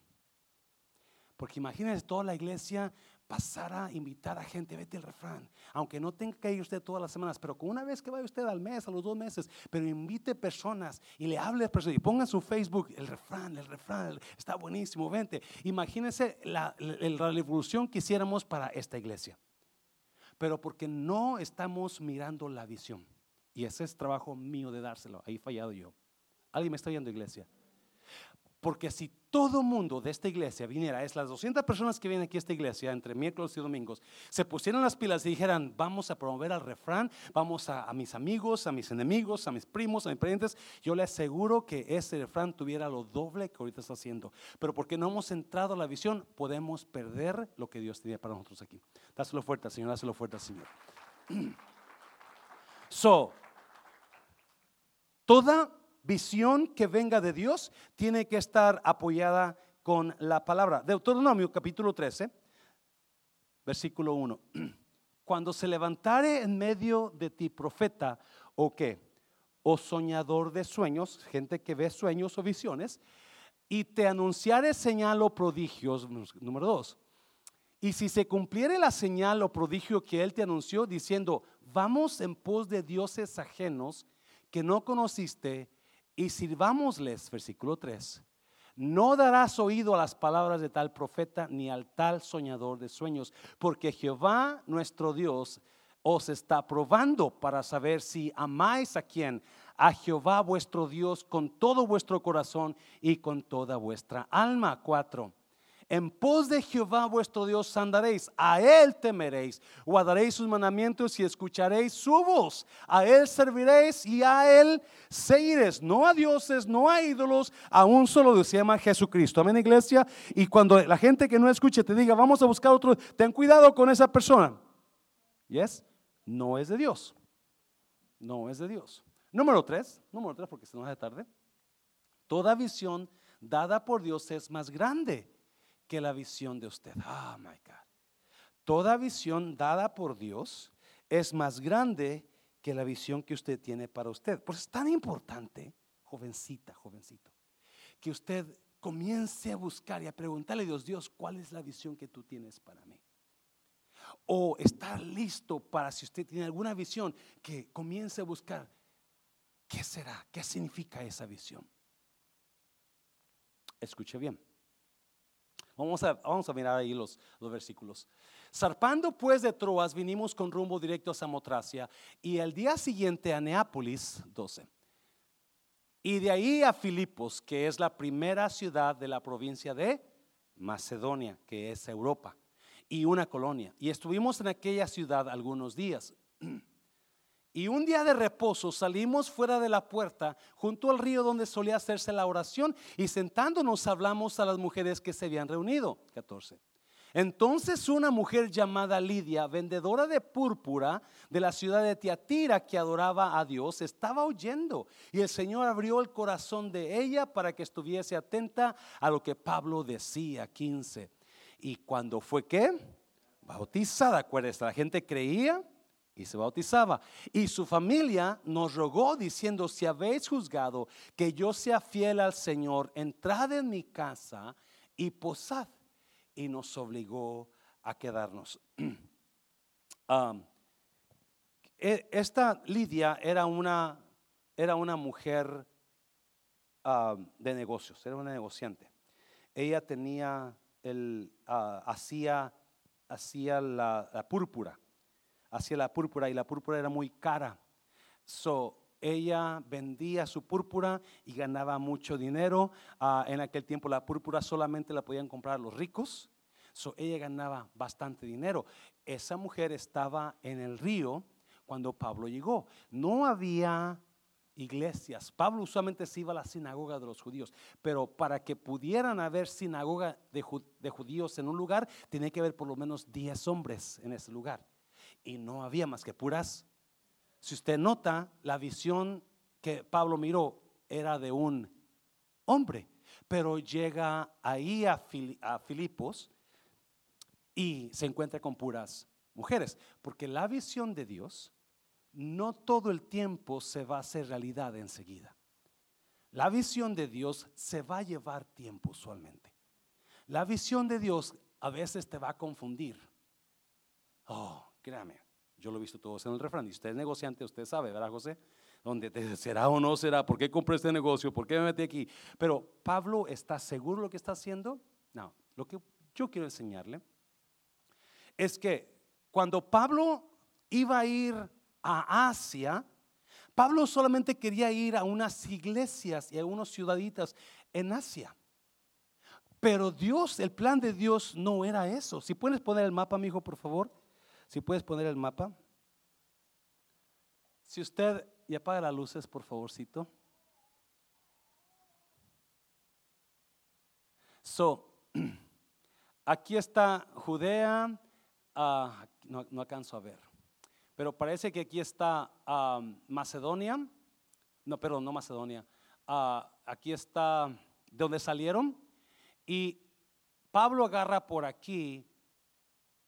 A: Porque imagínense toda la iglesia pasar a invitar a gente, vete el refrán, aunque no tenga que ir usted todas las semanas, pero con una vez que vaya usted al mes, a los dos meses, pero invite personas y le hable a personas y ponga en su Facebook el refrán, el refrán, está buenísimo, vente. Imagínense la, la revolución que hiciéramos para esta iglesia, pero porque no estamos mirando la visión. Y ese es trabajo mío de dárselo, ahí fallado yo. ¿Alguien me está viendo iglesia? Porque si todo mundo de esta iglesia viniera, es las 200 personas que vienen aquí a esta iglesia entre miércoles y domingos, se pusieran las pilas y dijeran, vamos a promover al refrán, vamos a, mis amigos, a mis enemigos, a mis primos, a mis parientes, yo le aseguro que ese refrán tuviera lo doble que ahorita está haciendo. Pero porque no hemos entrado a la visión, podemos perder lo que Dios tenía para nosotros aquí. Dáselo fuerte, Señor, dáselo fuerte, Señor. <clears throat> So, toda visión que venga de Dios tiene que estar apoyada con la palabra. Deuteronomio capítulo 13, versículo 1. <clears throat> Cuando se levantare en medio de ti profeta o qué, o soñador de sueños, gente que ve sueños o visiones, y te anunciare señal o prodigios, número 2. Y si se cumpliere la señal o prodigio que él te anunció, diciendo, vamos en pos de dioses ajenos que no conociste y sirvámosles, versículo 3. No darás oído a las palabras de tal profeta ni al tal soñador de sueños, porque Jehová nuestro Dios os está probando para saber si amáis a quien, a Jehová vuestro Dios con todo vuestro corazón y con toda vuestra alma. 4. En pos de Jehová vuestro Dios andaréis, a Él temeréis, guardaréis sus mandamientos y escucharéis su voz. A Él serviréis y a Él seguiréis, no a dioses, no a ídolos, a un solo Dios, se llama Jesucristo. Amén, iglesia. Y cuando la gente que no escuche te diga, vamos a buscar otro, ten cuidado con esa persona. ¿Yes? No es de Dios. No es de Dios. Número tres, número tres, porque se nos hace tarde. Toda visión dada por Dios es más grande que la visión de usted. Oh my God. Toda visión dada por Dios es más grande que la visión que usted tiene para usted. Pues es tan importante, jovencita, jovencito, que usted comience a buscar y a preguntarle a Dios, Dios, ¿cuál es la visión que tú tienes para mí? O estar listo para si usted tiene alguna visión, que comience a buscar, ¿qué será? ¿Qué significa esa visión? Escuche bien. Vamos a, vamos a mirar ahí los, los versículos. Zarpando pues de Troas, vinimos con rumbo directo a Samotracia y el día siguiente a Neápolis 12. Y de ahí a Filipos, que es la primera ciudad de la provincia de Macedonia, que es Europa, y una colonia. Y estuvimos en aquella ciudad algunos días. <clears throat> Y un día de reposo salimos fuera de la puerta junto al río donde solía hacerse la oración y sentándonos hablamos a las mujeres que se habían reunido. 14. Entonces una mujer llamada Lidia, vendedora de púrpura de la ciudad de Tiatira que adoraba a Dios, estaba oyendo y el Señor abrió el corazón de ella para que estuviese atenta a lo que Pablo decía. 15. Y cuando fue que bautizada, acuérdense, la gente creía y se bautizaba. Y su familia nos rogó diciendo, si habéis juzgado que yo sea fiel al Señor, entrad en mi casa y posad. Y nos obligó a quedarnos. <clears throat> E, esta Lidia era una, era una mujer de negocios, era una negociante. Ella tenía, el, ah, hacía, hacía la púrpura hacía la púrpura y la púrpura era muy cara. So, ella vendía su púrpura y ganaba mucho dinero. Ah, en aquel tiempo la púrpura solamente la podían comprar los ricos. So, ella ganaba bastante dinero. Esa mujer estaba en el río cuando Pablo llegó. No había iglesias. Pablo usualmente se iba a la sinagoga de los judíos, pero para que pudieran haber sinagoga de, judíos en un lugar, tenía que haber por lo menos 10 hombres en ese lugar y no había más que puras. Si usted nota, la visión que Pablo miró era de un hombre, pero llega ahí a, Filipos y se encuentra con puras mujeres, porque la visión de Dios no todo el tiempo se va a hacer realidad enseguida. La visión de Dios se va a llevar tiempo usualmente. La visión de Dios a veces te va a confundir. Oh, Créame, yo lo he visto todos en el refrán. Y usted es negociante, usted sabe, ¿verdad, José? Donde será o no será, ¿por qué compré este negocio? ¿Por qué me metí aquí? Pero Pablo está seguro lo que está haciendo. No, lo que yo quiero enseñarle es que cuando Pablo iba a ir a Asia, Pablo solamente quería ir a unas iglesias y a unos ciudaditas en Asia. Pero Dios, el plan de Dios no era eso. Si puedes poner el mapa, mi hijo, por favor. Si puedes poner el mapa. Si usted, y apaga las luces, por favorcito. So, <clears throat> aquí está Judea, ah, no, alcanzo a ver, pero parece que aquí está ah, Macedonia, no, perdón, no Macedonia, ah, aquí está de donde salieron, y Pablo agarra por aquí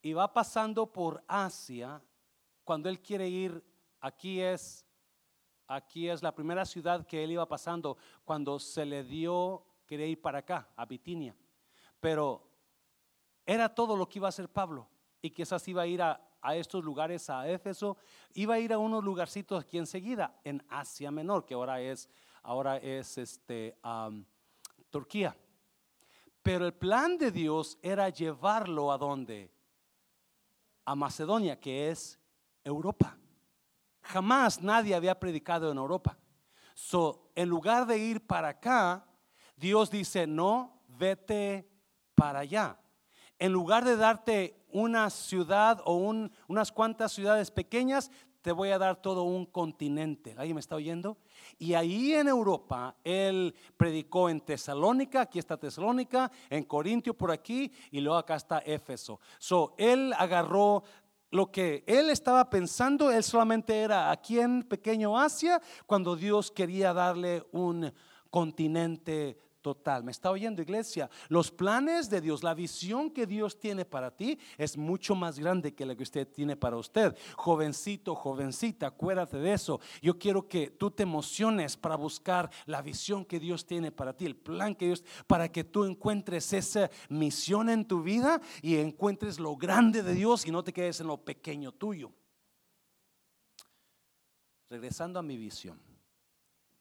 A: y va pasando por Asia, cuando él quiere ir, aquí es, aquí es la primera ciudad que él iba pasando cuando se le dio, quería ir para acá, a Bitinia. Pero era todo lo que iba a hacer Pablo y quizás iba a ir a, estos lugares, a Éfeso, iba a ir a unos lugarcitos aquí enseguida, en Asia Menor, que ahora es, ahora es este, Turquía. Pero el plan de Dios era llevarlo a donde? A Macedonia, que es Europa. Jamás nadie había predicado en Europa. So, en lugar de ir para acá, Dios dice, no, vete para allá. En lugar de darte una ciudad o unas cuantas ciudades pequeñas, te voy a dar todo un continente. ¿Alguien me está oyendo? Y ahí en Europa, él predicó en Tesalónica, aquí está Tesalónica, en Corintio por aquí, y luego acá está Éfeso. So, él agarró lo que él estaba pensando, él solamente era aquí en pequeño Asia, cuando Dios quería darle un continente total. ¿Me está oyendo iglesia? Los planes de Dios, la visión que Dios tiene para ti es mucho más grande que la que usted tiene para usted. Jovencito, jovencita, acuérdate de eso. Yo quiero que tú te emociones para buscar la visión que Dios tiene para ti, el plan que Dios, para que tú encuentres esa misión en tu vida y encuentres lo grande de Dios y no te quedes en lo pequeño tuyo. Regresando a mi visión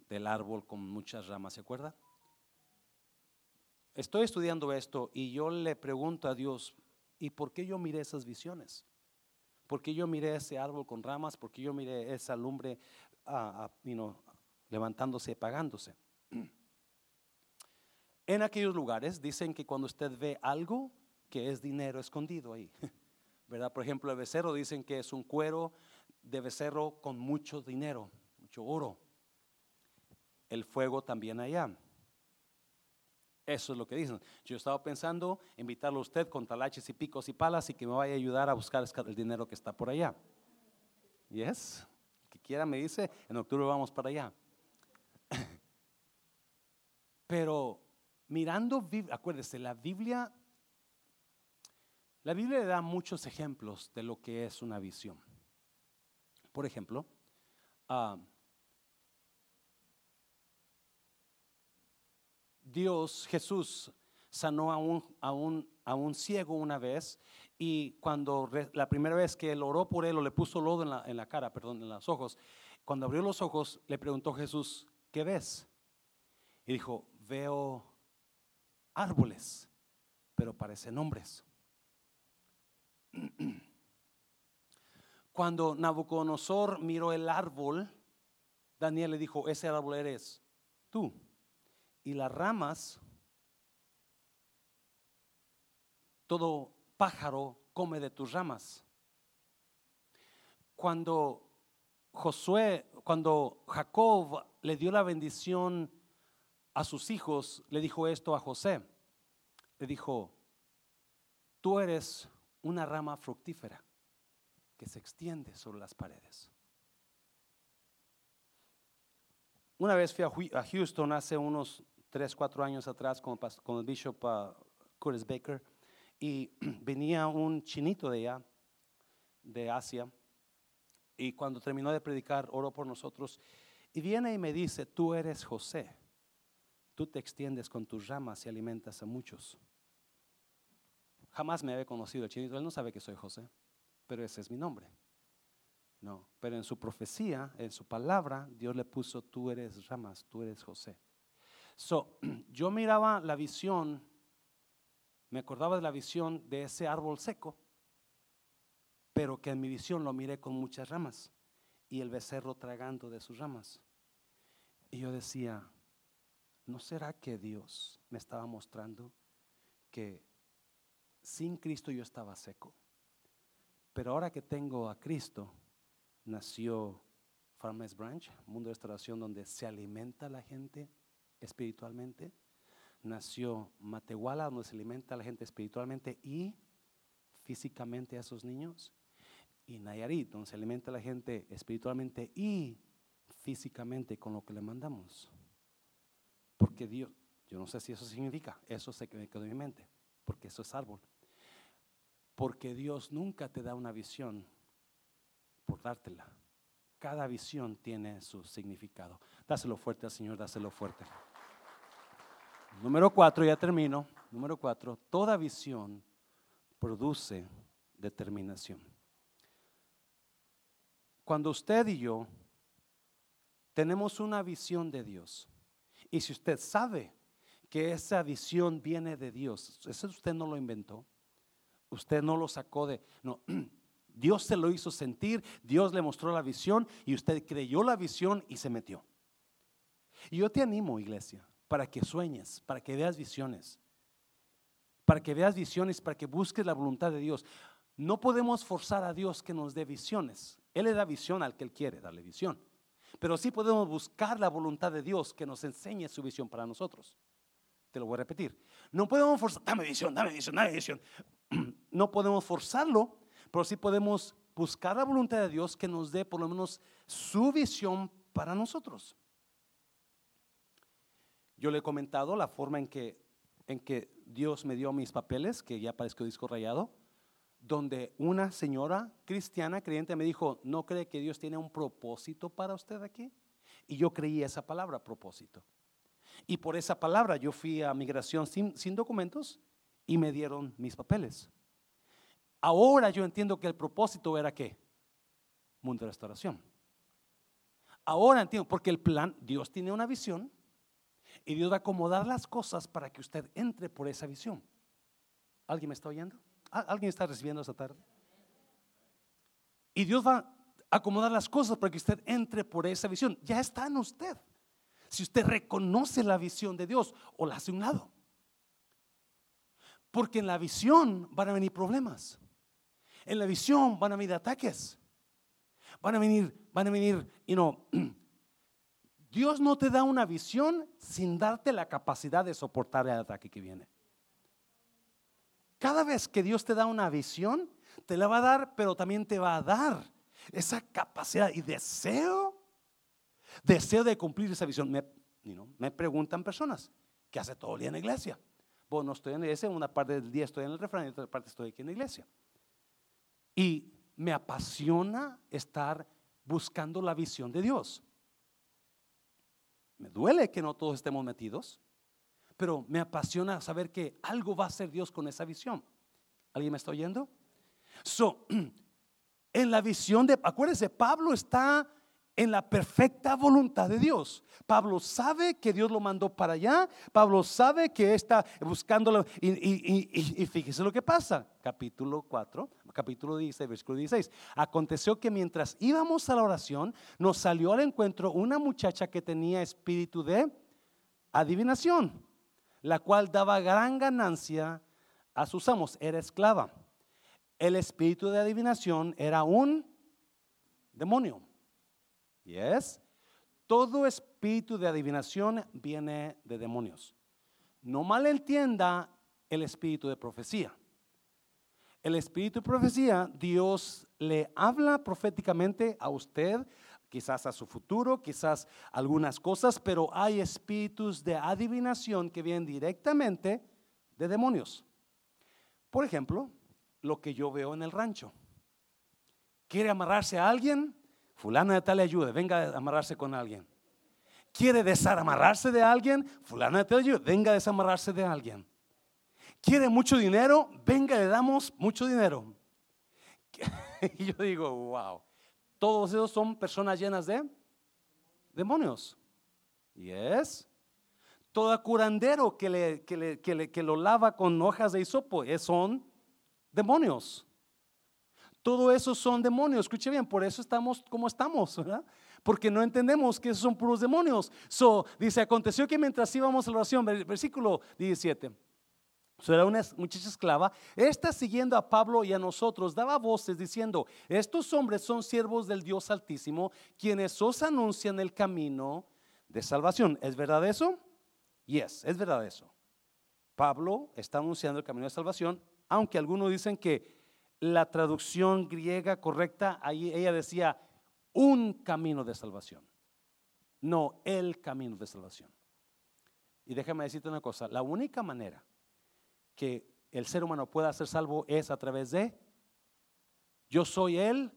A: del árbol con muchas ramas, ¿se acuerda? Estoy estudiando esto y yo le pregunto a Dios, ¿y por qué yo miré esas visiones? ¿Por qué yo miré ese árbol con ramas? ¿Por qué yo miré esa lumbre uh, levantándose y apagándose? <clears throat> En aquellos lugares dicen que cuando usted ve algo que es dinero escondido ahí, <laughs> ¿verdad? Por ejemplo, el becerro dicen que es un cuero de becerro con mucho dinero, mucho oro. El fuego también allá. Eso es lo que dicen. Yo estaba pensando invitarlo a usted con talaches y picos y palas y que me vaya a ayudar a buscar el dinero que está por allá. Yes. Que quiera me dice, en octubre vamos para allá. <laughs> Pero mirando, acuérdese, la Biblia, la Biblia le da muchos ejemplos de lo que es una visión. Por ejemplo, uh, Dios, Jesús, sanó a un, a un, a un ciego una vez y cuando la primera vez que él oró por él o le puso lodo en la, en la cara, perdón, en los ojos, cuando abrió los ojos le preguntó Jesús, ¿qué ves? Y dijo, veo árboles, pero parecen hombres. <clears throat> Cuando Nabucodonosor miró el árbol, Daniel le dijo, ese árbol eres tú y las ramas, todo pájaro come de tus ramas. Cuando Josué, cuando Jacob le dio la bendición a sus hijos, le dijo esto a José. Le dijo, tú eres una rama fructífera que se extiende sobre las paredes. Una vez fui a Houston hace unos tres, cuatro años atrás con, el bishop uh, Curtis Baker y <clears throat> venía un chinito de allá, de Asia, y cuando terminó de predicar, oró por nosotros, y viene y me dice, tú eres José, tú te extiendes con tus ramas y alimentas a muchos. Jamás me había conocido el chinito, él no sabe que soy José, pero ese es mi nombre. No, pero en su profecía, en su palabra, Dios le puso, tú eres ramas, tú eres José. So, <clears throat> yo miraba la visión, me acordaba de la visión de ese árbol seco, pero que en mi visión lo miré con muchas ramas y el becerro tragando de sus ramas. Y yo decía, ¿no será que Dios me estaba mostrando que sin Cristo yo estaba seco? Pero ahora que tengo a Cristo, nació Farmers Branch, mundo de restauración donde se alimenta la gente espiritualmente. Nació Matehuala, donde se alimenta a la gente espiritualmente y físicamente a esos niños. Y Nayarit, donde se alimenta a la gente espiritualmente y físicamente con lo que le mandamos. Porque Dios, yo no sé si eso significa, eso se me quedó en mi mente, porque eso es árbol. Porque Dios nunca te da una visión por dártela. Cada visión tiene su significado. Dáselo fuerte al Señor, dáselo fuerte. Número cuatro, ya termino. Número cuatro, toda visión produce determinación. Cuando usted y yo tenemos una visión de Dios, y si usted sabe que esa visión viene de Dios, eso usted no lo inventó, usted no lo sacó de, no, <clears throat> Dios se lo hizo sentir, Dios le mostró la visión y usted creyó la visión y se metió. Y yo te animo, iglesia, para que sueñes, para que veas visiones. para que veas visiones, para que busques la voluntad de Dios. No podemos forzar a Dios que nos dé visiones. Él le da visión al que Él quiere darle visión. Pero sí podemos buscar la voluntad de Dios que nos enseñe su visión para nosotros. Te lo voy a repetir. No podemos forzar, dame visión, dame visión, dame visión. <clears throat> No podemos forzarlo, pero sí podemos buscar la voluntad de Dios que nos dé por lo menos su visión para nosotros. Yo le he comentado la forma en que, en que Dios me dio mis papeles, que ya parezco disco rayado, donde una señora cristiana creyente me dijo, ¿no cree que Dios tiene un propósito para usted aquí? Y yo creí esa palabra, propósito. Y por esa palabra yo fui a migración sin, sin documentos y me dieron mis papeles. Ahora yo entiendo que el propósito era qué? Mundo de restauración. Ahora entiendo, porque el plan, Dios tiene una visión y Dios va a acomodar las cosas para que usted entre por esa visión. ¿Alguien me está oyendo? ¿Alguien está recibiendo esta tarde? Y Dios va a acomodar las cosas para que usted entre por esa visión. Ya está en usted. Si usted reconoce la visión de Dios o la hace un lado. Porque en la visión van a venir problemas. En la visión van a venir ataques. Van a venir, van a venir, you know, <clears throat> Dios no te da una visión sin darte la capacidad de soportar el ataque que viene. Cada vez que Dios te da una visión, te la va a dar, pero también te va a dar esa capacidad y deseo, deseo de cumplir esa visión. Me, preguntan personas, ¿qué hace todo el día en la iglesia? Bueno, no estoy en la una parte del día estoy en el refrán y otra parte estoy aquí en la iglesia. Y me apasiona estar buscando la visión de Dios. Me duele que no todos estemos metidos, pero me apasiona saber que algo va a hacer Dios con esa visión. ¿Alguien me está oyendo? So, <clears throat> en la visión de, acuérdense, Pablo está en la perfecta voluntad de Dios. Pablo sabe que Dios lo mandó para allá. Pablo sabe que está buscándolo. Y, y, fíjese lo que pasa. Capítulo 4, capítulo 16, versículo 16. Aconteció que mientras íbamos a la oración, nos salió al encuentro una muchacha que tenía espíritu de adivinación, la cual daba gran ganancia a sus amos. Era esclava. El espíritu de adivinación era un demonio es Todo espíritu de adivinación viene de demonios. No malentienda el espíritu de profecía. El espíritu de profecía, Dios le habla proféticamente a usted, quizás a su futuro, quizás algunas cosas, pero hay espíritus de adivinación que vienen directamente de demonios. Por ejemplo, lo que yo veo en el rancho. ¿Quiere amarrarse a alguien? Fulana de tal le ayuda, venga a amarrarse con alguien. ¿Quiere desamarrarse de alguien? Fulana de tal ayuda, venga a desamarrarse de alguien. ¿Quiere mucho dinero? Venga, le damos mucho dinero. <laughs> Y yo digo, wow, todos esos son personas llenas de demonios. Y es todo curandero que, le, que, que, lo lava con hojas de hisopo, son demonios. Todo eso son demonios. Escuche bien, por eso estamos como estamos, ¿verdad? Porque no entendemos que esos son puros demonios. So, dice, aconteció que mientras íbamos a la oración, versículo 17. So, era una muchacha esclava. Esta siguiendo a Pablo y a nosotros daba voces diciendo, estos hombres son siervos del Dios Altísimo, quienes os anuncian el camino de salvación. ¿Es verdad eso? Yes, es verdad eso. Pablo está anunciando el camino de salvación, aunque algunos dicen que la traducción griega correcta, ahí ella decía un camino de salvación, no el camino de salvación. Y déjame decirte una cosa, la única manera que el ser humano pueda ser salvo es a través de, yo soy el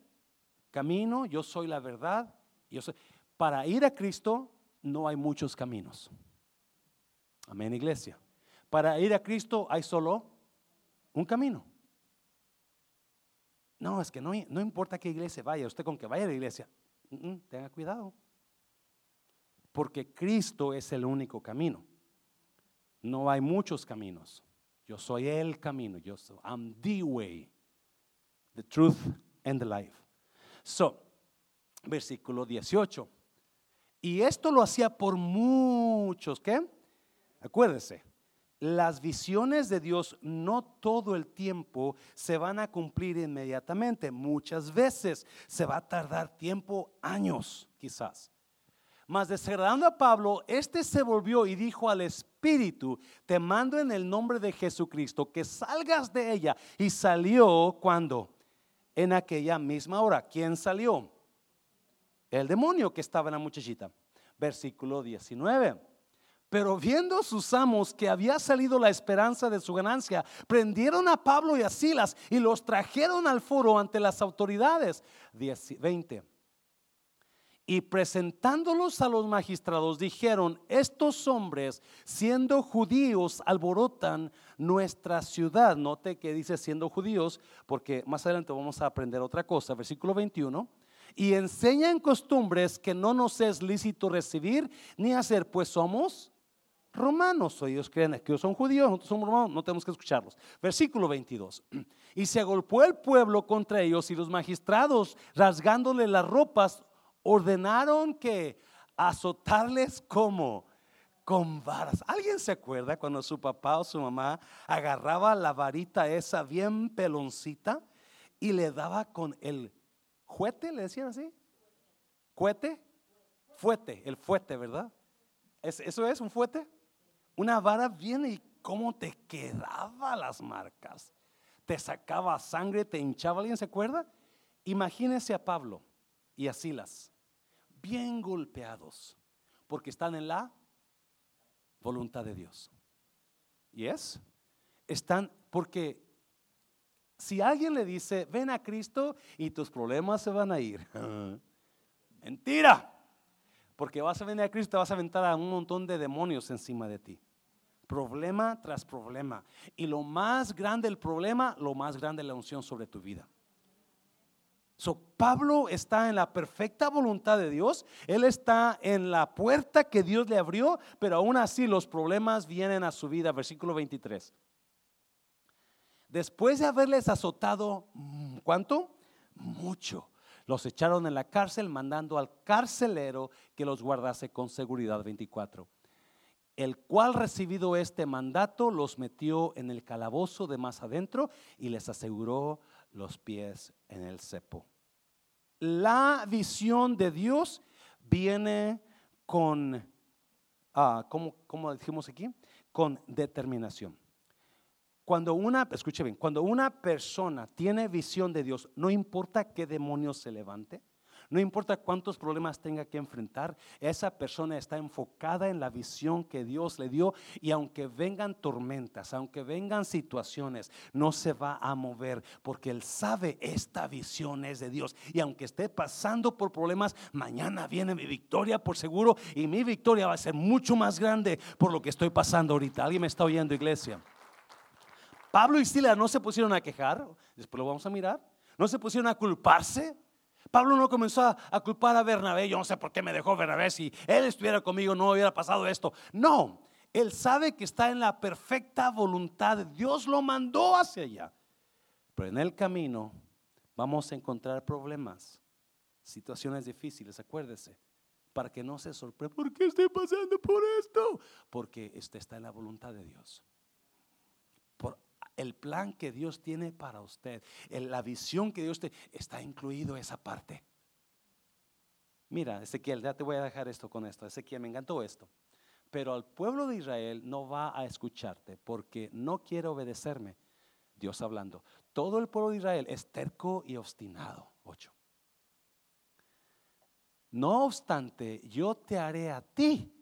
A: camino, yo soy la verdad, yo soy, para ir a Cristo no hay muchos caminos. Amén, iglesia. Para ir a Cristo hay solo un camino. No, es que no, no importa qué iglesia vaya, usted con que vaya a la iglesia, tenga cuidado. Porque Cristo es el único camino. No hay muchos caminos. Yo soy el camino. Yo soy, I'm the way, the truth and the life. So, versículo 18. Y esto lo hacía por muchos, ¿qué? Acuérdese, las visiones de Dios no todo el tiempo se van a cumplir inmediatamente. Muchas veces se va a tardar tiempo, años quizás. Mas desagradando a Pablo, este se volvió y dijo al Espíritu, te mando en el nombre de Jesucristo que salgas de ella. Y salió cuando? En aquella misma hora. ¿Quién salió? El demonio que estaba en la muchachita. Versículo 19. Pero viendo sus amos que había salido la esperanza de su ganancia, prendieron a Pablo y a Silas y los trajeron al foro ante las autoridades. 20 y presentándolos a los magistrados dijeron, estos hombres siendo judíos alborotan nuestra ciudad. Note que dice siendo judíos, porque más adelante vamos a aprender otra cosa, versículo 21. Y enseñan costumbres que no nos es lícito recibir ni hacer, pues somos romanos. Ellos creen que son judíos, nosotros somos romanos, no tenemos que escucharlos. Versículo 22. Y se agolpó el pueblo contra ellos y los magistrados, rasgándole las ropas, ordenaron que azotarles como con varas. ¿Alguien se acuerda cuando su papá o su mamá agarraba la varita esa bien peloncita y le daba con el juete, le decían así? ¿Cuete? Fuete, el fuete, ¿verdad? ¿Eso es un fuete? Una vara viene y cómo te quedaba las marcas. Te sacaba sangre, te hinchaba. ¿Alguien se acuerda? Imagínese a Pablo y a Silas, bien golpeados, porque están en la voluntad de Dios. ¿Y es? Están, porque si alguien le dice, ven a Cristo y tus problemas se van a ir. <laughs> Mentira. Porque vas a venir a Cristo, vas a aventar a un montón de demonios encima de ti. Problema tras problema. Y lo más grande el problema, lo más grande la unción sobre tu vida. Pablo está en la perfecta voluntad de Dios, él está en la puerta que Dios le abrió, pero aún así los problemas vienen a su vida. Versículo 23. Después de haberles azotado, mm, ¿cuánto? Mucho. Los echaron en la cárcel mandando al carcelero que los guardase con seguridad 24 el cual recibido este mandato los metió en el calabozo de más adentro y les aseguró los pies en el cepo. La visión de Dios viene con, ah, ¿cómo, dijimos aquí? Con determinación. Cuando una, escuche bien, cuando una persona tiene visión de Dios, no importa qué demonio se levante, no importa cuántos problemas tenga que enfrentar, esa persona está enfocada en la visión que Dios le dio y aunque vengan tormentas, aunque vengan situaciones, no se va a mover porque él sabe esta visión es de Dios. Y aunque esté pasando por problemas, mañana viene mi victoria por seguro y mi victoria va a ser mucho más grande por lo que estoy pasando ahorita. ¿Alguien me está oyendo, iglesia? Pablo y Sila no se pusieron a quejar, después lo vamos a mirar, no se pusieron a culparse. Pablo no comenzó a, culpar a Bernabé, yo no sé por qué me dejó Bernabé, si él estuviera conmigo no hubiera pasado esto. No, él sabe que está en la perfecta voluntad, Dios lo mandó hacia allá. Pero en el camino vamos a encontrar problemas, situaciones difíciles, acuérdese, para que no se sorprenda, ¿por qué estoy pasando por esto? Porque usted está en la voluntad de Dios el plan que Dios tiene para usted, la visión que Dios tiene, está incluido esa parte. Mira, Ezequiel, ya te voy a dejar esto con esto. Ezequiel, me encantó esto. Pero al pueblo de Israel no va a escucharte porque no quiere obedecerme. Dios hablando. Todo el pueblo de Israel es terco y obstinado. Ocho. No obstante, yo te haré a ti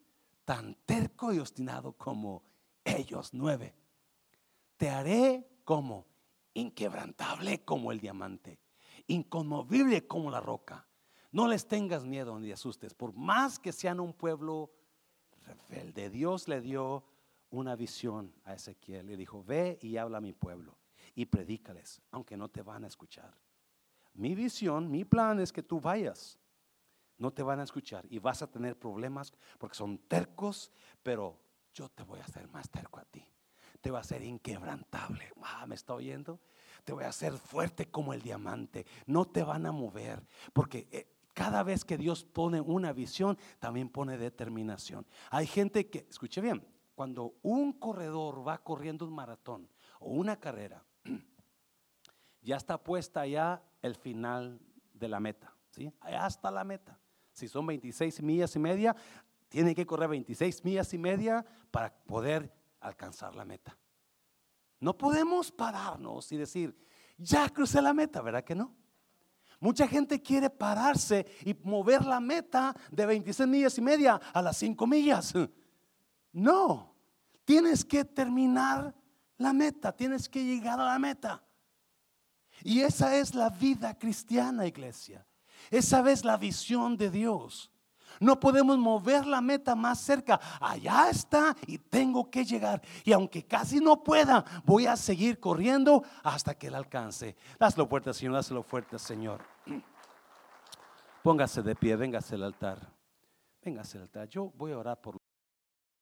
A: tan terco y obstinado como ellos. Nueve te haré como inquebrantable como el diamante, inconmovible como la roca. No les tengas miedo ni asustes, por más que sean un pueblo rebelde. Dios le dio una visión a Ezequiel. Le dijo, ve y habla a mi pueblo y predícales, aunque no te van a escuchar. Mi visión, mi plan es que tú vayas. No te van a escuchar y vas a tener problemas porque son tercos, pero yo te voy a hacer más terco a ti te va a ser inquebrantable. Ah, ¿Me está oyendo? Te voy a hacer fuerte como el diamante. No te van a mover. Porque eh, cada vez que Dios pone una visión, también pone determinación. Hay gente que, escuche bien, cuando un corredor va corriendo un maratón o una carrera, <clears throat> ya está puesta ya el final de la meta, ¿sí? Allá está la meta. Si son 26 millas y media, tiene que correr 26 millas y media para poder alcanzar la meta. No podemos pararnos y decir, ya crucé la meta, ¿verdad que no? Mucha gente quiere pararse y mover la meta de 26 millas y media a las 5 millas. No, tienes que terminar la meta, tienes que llegar a la meta. Y esa es la vida cristiana, iglesia. Esa es la visión de Dios. No podemos mover la meta más cerca. Allá está y tengo que llegar. Y aunque casi no pueda, voy a seguir corriendo hasta que la alcance. Dáselo fuerte, Señor. Dáselo fuerte, Señor. Póngase de pie, véngase al altar. Véngase al altar. Yo voy a orar por